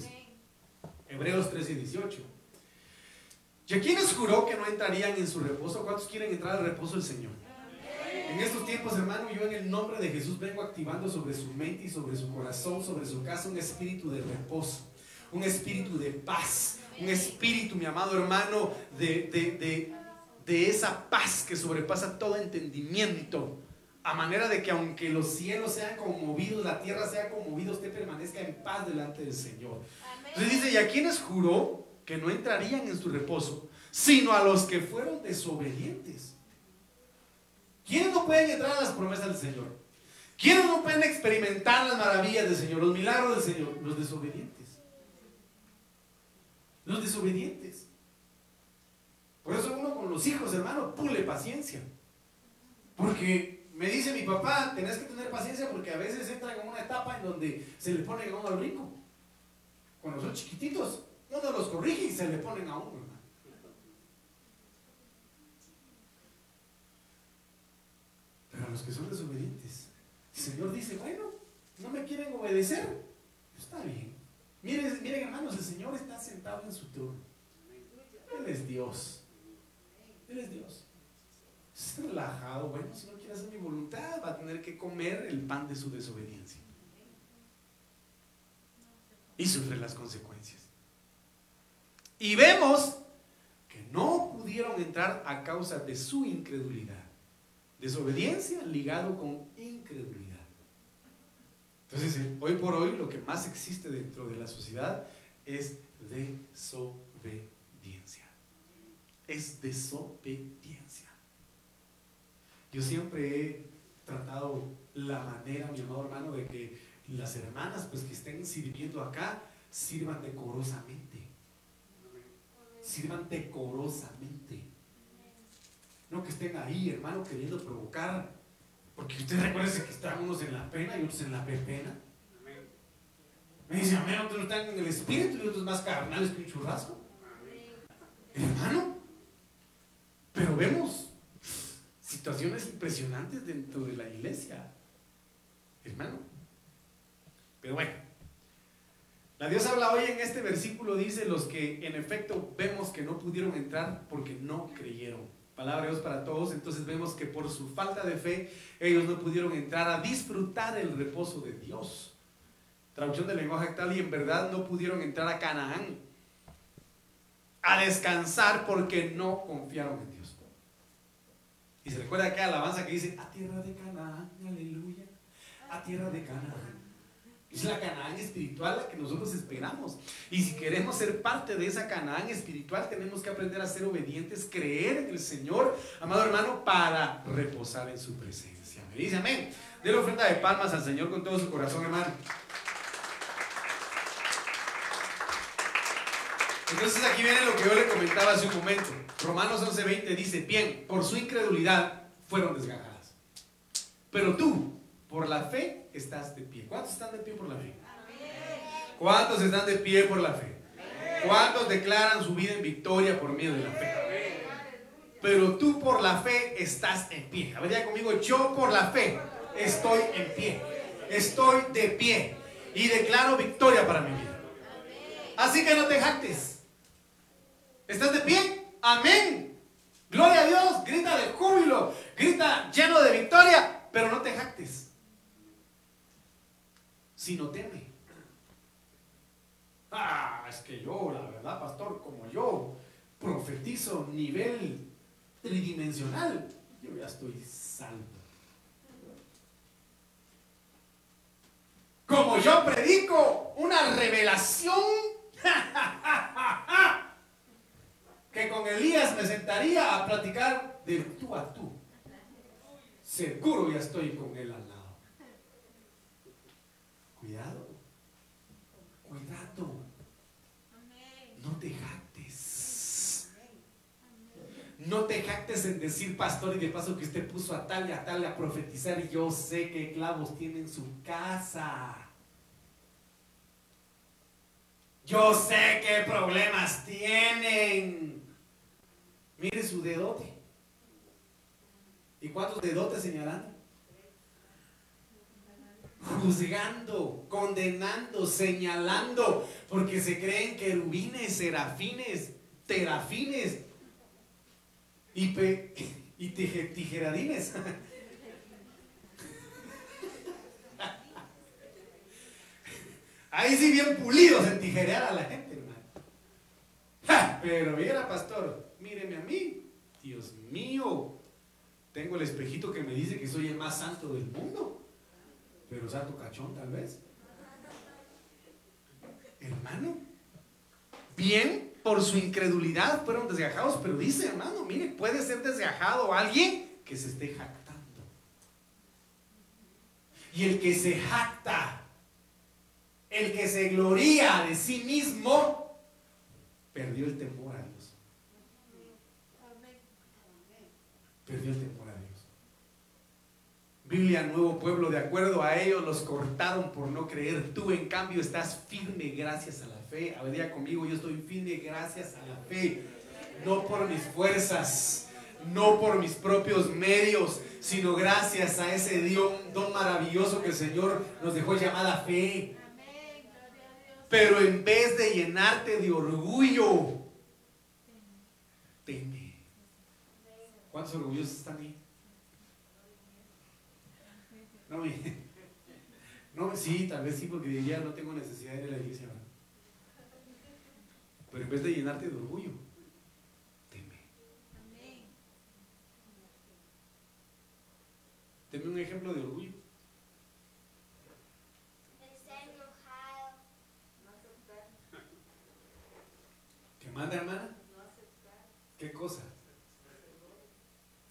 Hebreos 13 y 18. ¿Y a quienes juró que no entrarían en su reposo? ¿Cuántos quieren entrar al reposo del Señor? En estos tiempos, hermano, yo en el nombre de Jesús vengo activando sobre su mente y sobre su corazón, sobre su casa, un espíritu de reposo, un espíritu de paz, un espíritu, mi amado hermano, de, esa paz que sobrepasa todo entendimiento. A manera de que aunque los cielos sean conmovidos, la tierra sea conmovida, usted permanezca en paz delante del Señor. Entonces dice, ¿y a quienes juró que no entrarían en su reposo, sino a los que fueron desobedientes? ¿Quiénes no pueden entrar a las promesas del Señor? ¿Quiénes no pueden experimentar las maravillas del Señor, los milagros del Señor? Los desobedientes. Los desobedientes. Por eso uno con los hijos, hermano, pule paciencia. Porque me dice mi papá, tenés que tener paciencia porque a veces entran en una etapa en donde se le pone a uno al rico cuando son chiquititos, uno los corrige y se le ponen a uno, Pero a los que son desobedientes, el Señor dice, bueno, no me quieren obedecer, está bien. Miren, miren hermanos, el Señor está sentado en su trono. Él es Dios. Él es Dios. Es relajado, bueno, si no quiere hacer mi voluntad, va a tener que comer el pan de su desobediencia y sufre las consecuencias. Y vemos que no pudieron entrar a causa de su incredulidad. Desobediencia ligado con incredulidad. Entonces, hoy por hoy lo que más existe dentro de la sociedad es desobediencia. Es desobediencia. Yo siempre he tratado la manera, mi amado hermano, de que las hermanas pues que estén sirviendo acá sirvan decorosamente. Sirvan decorosamente. No que estén ahí, hermano, queriendo provocar. Porque usted recuerda que están unos en la pena y otros en la pepena. Me dice, amén, otros están en el espíritu y otros más carnales que un churrasco. Hermano, vemos situaciones impresionantes dentro de la iglesia. Hermano, pero bueno, la Dios habla hoy en este versículo, dice los que en efecto vemos que no pudieron entrar porque no creyeron. Palabra de Dios para todos, entonces vemos que por su falta de fe ellos no pudieron entrar a disfrutar el reposo de Dios. Traducción del lenguaje actual y en verdad no pudieron entrar a Canaán a descansar porque no confiaron en. Y se recuerda aquella alabanza que dice, a tierra de Canaán, aleluya, a tierra de Canaán. Es la Canaán espiritual la que nosotros esperamos. Y si queremos ser parte de esa Canaán espiritual, tenemos que aprender a ser obedientes, creer en el Señor, amado hermano, para reposar en su presencia. Me dice amén. De la ofrenda de palmas al Señor con todo su corazón, hermano. Entonces aquí viene lo que yo le comentaba hace un momento. Romanos 11:20 dice, bien, por su incredulidad fueron desgajadas. Pero tú, por la fe, estás de pie. ¿Cuántos están de pie por la fe? ¿Cuántos están de pie por la fe? ¿Cuántos declaran su vida en victoria por medio de la fe? Pero tú por la fe estás en pie. A ver, ya conmigo, yo por la fe estoy en pie. Estoy de pie. Y declaro victoria para mi vida. Así que no te jactes. ¿Estás de pie? Amén. Gloria a Dios. Grita de júbilo. Grita lleno de victoria. Pero no te jactes. Sino teme. Ah, es que yo, la verdad, pastor, como yo profetizo nivel tridimensional, yo ya estoy salvo. Como yo predico una revelación [laughs] que con Elías me sentaría a platicar de tú a tú. Seguro ya estoy con él al lado. Cuidado. Cuidado. No te jactes. No te jactes en decir, pastor, y de paso que usted puso a tal y a tal a profetizar y yo sé qué clavos tiene en su casa. Yo sé qué problemas tienen. Mire su dedote. ¿Y cuántos dedotes señalando? Juzgando, condenando, señalando, porque se creen querubines, serafines, terafines y, pe, y tije- tijeradines. Ahí sí bien pulidos en tijerear a la gente, hermano. Pero mira, pastor, míreme a mí. Dios mío, tengo el espejito que me dice que soy el más santo del mundo. Pero santo cachón tal vez. Hermano, bien por su incredulidad fueron desgajados, pero dice, hermano, mire, puede ser desgajado alguien que se esté jactando. Y el que se jacta, el que se gloría de sí mismo, perdió el temor a Dios. Perdió el temor a Dios. Biblia, nuevo pueblo, de acuerdo a ellos los cortaron por no creer. Tú, en cambio, estás firme gracias a la fe. A conmigo, yo estoy firme gracias a la fe. No por mis fuerzas, no por mis propios medios, sino gracias a ese don, don maravilloso que el Señor nos dejó llamada fe. Pero en vez de llenarte de orgullo, teme. ¿Cuántos orgullosos están ahí? No, me- no, sí, tal vez sí, porque diría no tengo necesidad de ir a la iglesia. Pero en vez de llenarte de orgullo, teme. Teme un ejemplo de orgullo. ¿Qué manda, hermana? ¿Qué cosa?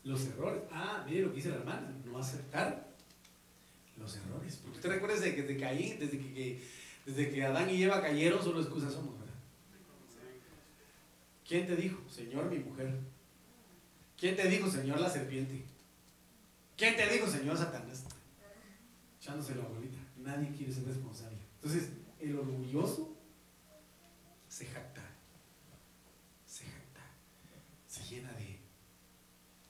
Los errores. Ah, mire lo que dice la hermana. No aceptar los errores. Porque usted recuerda desde que desde que, que- desde que Adán y Eva cayeron, solo excusas somos, ¿verdad? ¿Quién te dijo? Señor, mi mujer. ¿Quién te dijo, Señor, la serpiente? ¿Quién te dijo, Señor, Satanás? Echándose la bolita. Nadie quiere ser responsable. Entonces, el orgulloso se jacta. Se jacta. Se llena de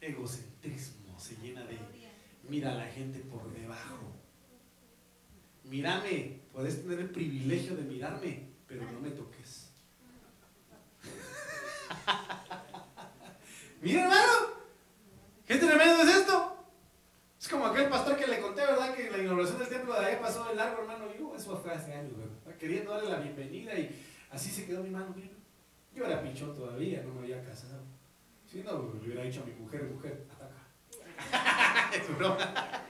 egocentrismo. Se llena de mira a la gente por debajo. Mírame, puedes tener el privilegio de mirarme, pero no me toques. [laughs] Mira, hermano, qué tremendo es esto. Es como aquel pastor que le conté, ¿verdad? Que la inauguración del templo de ahí pasó de largo, hermano. Yo, eso fue hace años, ¿verdad? Queriendo darle la bienvenida y así se quedó mi mano. Yo era pichón todavía, no me había casado. Si no, le hubiera dicho a mi mujer, mujer, hasta acá. [laughs] es broma.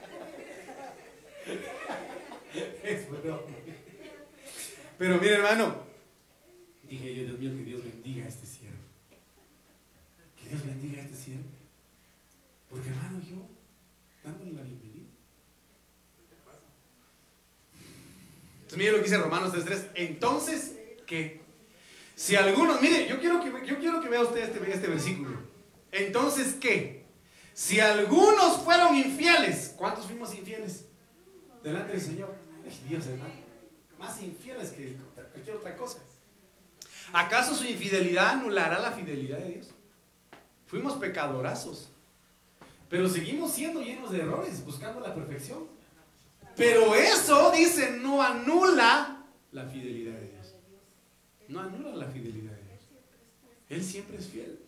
es broma. Pero mire, hermano, dije yo, Dios mío, que Dios bendiga a este siervo. Que Dios bendiga a este siervo. Porque, hermano, yo, dándole la bienvenida. Entonces, mire lo que dice Romanos 3.3. Entonces, ¿qué? Si algunos, mire, yo quiero que, yo quiero que vea usted este, este versículo. Entonces, ¿qué? Si algunos fueron infieles, ¿cuántos fuimos infieles? Delante del Señor. Dios, hermano. Más infieles que cualquier otra cosa. ¿Acaso su infidelidad anulará la fidelidad de Dios? Fuimos pecadorazos. Pero seguimos siendo llenos de errores, buscando la perfección. Pero eso, dice, no anula la fidelidad de Dios. No anula la fidelidad de Dios. Él siempre es fiel.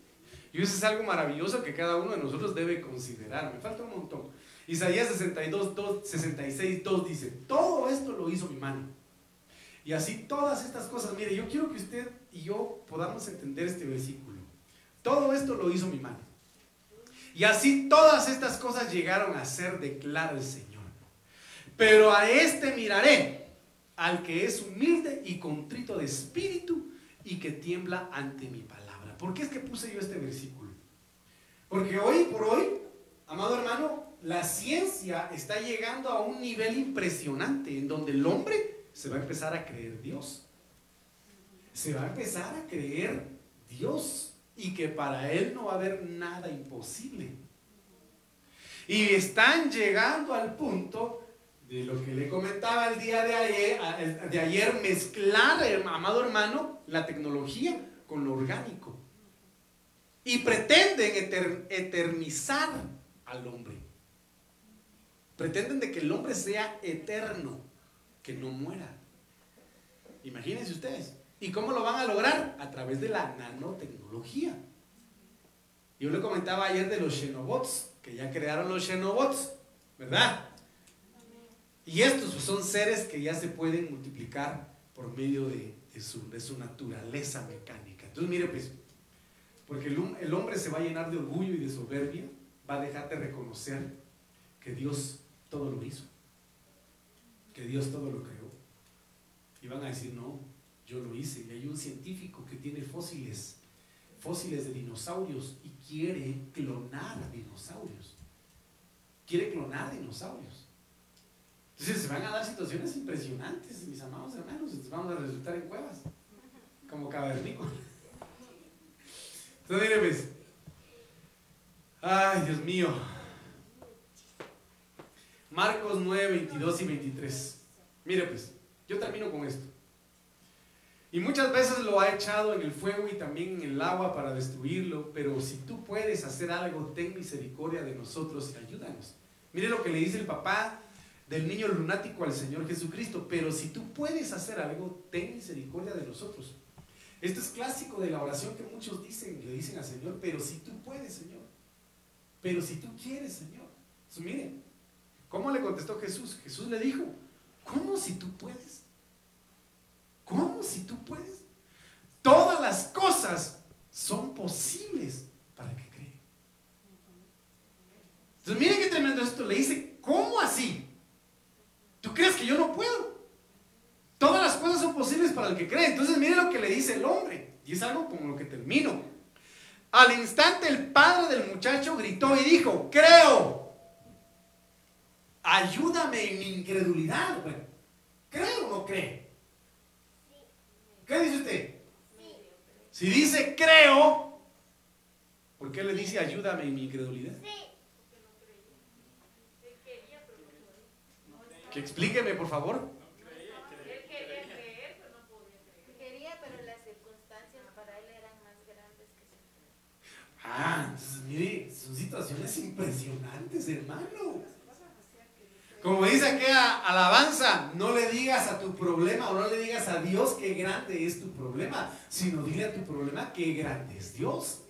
Y eso es algo maravilloso que cada uno de nosotros debe considerar. Me falta un montón. Isaías 62, 2, 66, 2 dice, todo esto lo hizo mi mano. Y así todas estas cosas, mire, yo quiero que usted y yo podamos entender este versículo. Todo esto lo hizo mi mano. Y así todas estas cosas llegaron a ser, declara el Señor. Pero a este miraré, al que es humilde y contrito de espíritu y que tiembla ante mi ¿Por qué es que puse yo este versículo? Porque hoy por hoy, amado hermano, la ciencia está llegando a un nivel impresionante en donde el hombre se va a empezar a creer Dios. Se va a empezar a creer Dios y que para Él no va a haber nada imposible. Y están llegando al punto de lo que le comentaba el día de ayer, de ayer mezclar, amado hermano, la tecnología con lo orgánico. Y pretenden eternizar al hombre. Pretenden de que el hombre sea eterno, que no muera. Imagínense ustedes. ¿Y cómo lo van a lograr? A través de la nanotecnología. Yo le comentaba ayer de los Xenobots, que ya crearon los Xenobots, ¿verdad? Y estos pues, son seres que ya se pueden multiplicar por medio de, su, de su, naturaleza mecánica. Entonces, mire, pues, porque el, hombre se va a llenar de orgullo y de soberbia, va a dejar de reconocer que Dios todo lo hizo, que Dios todo lo creó. Y van a decir, no, yo lo hice. Y hay un científico que tiene fósiles, fósiles de dinosaurios y quiere clonar dinosaurios. Quiere clonar dinosaurios. Entonces se van a dar situaciones impresionantes, mis amados hermanos. Entonces vamos a resultar en cuevas, como cavernícolas. Entonces, mire, pues. Ay, Dios mío. Marcos 9, 22 y 23. Mire, pues, yo termino con esto. Y muchas veces lo ha echado en el fuego y también en el agua para destruirlo, pero si tú puedes hacer algo, ten misericordia de nosotros y ayúdanos. Mire lo que le dice el papá del niño lunático al Señor Jesucristo, pero si tú puedes hacer algo, ten misericordia de nosotros. Esto es clásico de la oración que muchos dicen, le dicen al Señor, pero si tú puedes, Señor. Pero si tú quieres, Señor. Entonces, miren, ¿cómo le contestó Jesús? Jesús le dijo, ¿cómo si tú puedes? ¿Cómo si tú puedes? Todas las cosas son posibles para que cree. Entonces, miren qué tremendo esto. Le dice, ¿cómo así? ¿Tú crees que yo no puedo? Posibles para el que cree. Entonces, miren lo que le dice el hombre. Y es algo con lo que termino. Al instante el padre del muchacho gritó y dijo, creo. Ayúdame en mi incredulidad. Bueno, ¿Cree o no cree? ¿Qué dice usted? Si dice creo, ¿por qué le dice ayúdame en mi incredulidad? Que explíqueme, por favor. Él quería creer, pero no podía creer. Quería, pero las circunstancias para él eran más grandes que su Ah, entonces mire, son situaciones impresionantes, hermano. Como dice aquella alabanza, no le digas a tu problema o no le digas a Dios qué grande es tu problema, sino dile a tu problema qué grande es Dios.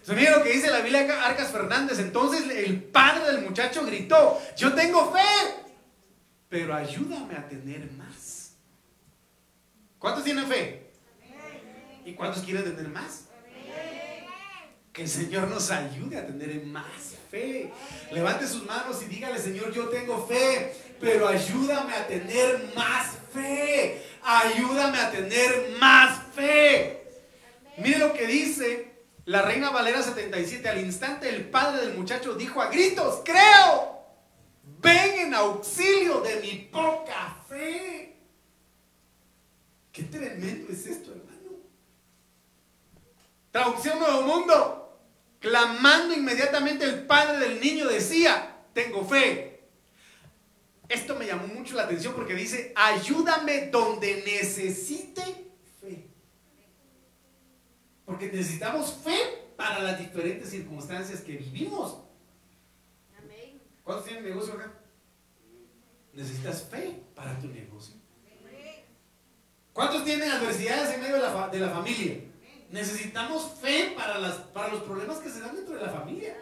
Entonces, mira lo que dice la Biblia Arcas Fernández. Entonces el padre del muchacho gritó, yo tengo fe, pero ayúdame a tener más. ¿Cuántos tienen fe? ¿Y cuántos quieren tener más? El Señor nos ayude a tener más fe. Levante sus manos y dígale, Señor, yo tengo fe, pero ayúdame a tener más fe. Ayúdame a tener más fe. Mire lo que dice la Reina Valera 77. Al instante el padre del muchacho dijo a gritos, creo, ven en auxilio de mi poca fe. Qué tremendo es esto, hermano. Traducción Nuevo Mundo. Clamando inmediatamente el padre del niño decía, tengo fe. Esto me llamó mucho la atención porque dice, ayúdame donde necesite fe. Porque necesitamos fe para las diferentes circunstancias que vivimos. ¿Cuántos tienen negocio acá? Necesitas fe para tu negocio. ¿Cuántos tienen adversidades en medio de la, de la familia? Necesitamos fe para, los problemas que se dan dentro de la familia.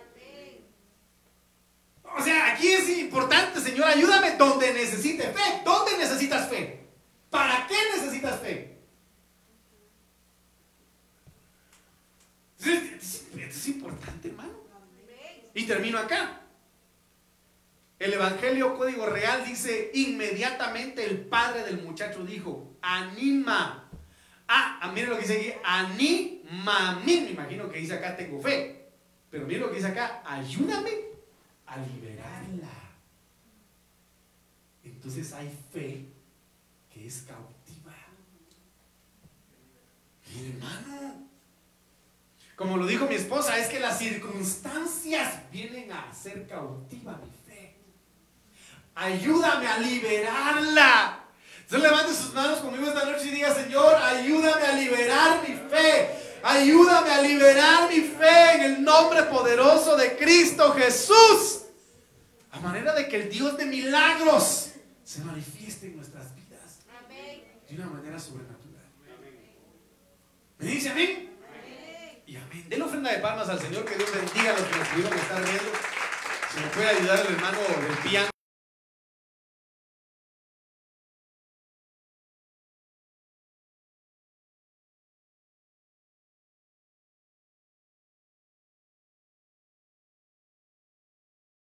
O sea, aquí es importante, Señor, ayúdame donde necesite fe. ¿Dónde necesitas fe? ¿Para qué necesitas fe? Esto es importante, hermano. Y termino acá. El Evangelio Código Real dice, inmediatamente el padre del muchacho dijo, anima Ah, ah, miren lo que dice aquí, anima a mí. Me imagino que dice acá, tengo fe. Pero miren lo que dice acá, ayúdame a liberarla. Entonces hay fe que es cautiva. Mi hermano, como lo dijo mi esposa, es que las circunstancias vienen a hacer cautiva mi fe. Ayúdame a liberarla. Entonces levante sus manos conmigo esta noche y diga, Señor, ayúdame a liberar mi fe. Ayúdame a liberar mi fe en el nombre poderoso de Cristo Jesús. A manera de que el Dios de milagros se manifieste en nuestras vidas. De una manera sobrenatural. ¿Me dice amén? Y amén. Den ofrenda de palmas al Señor. Que Dios bendiga a los que nos pudieron estar viendo. Se me puede ayudar el hermano del piano.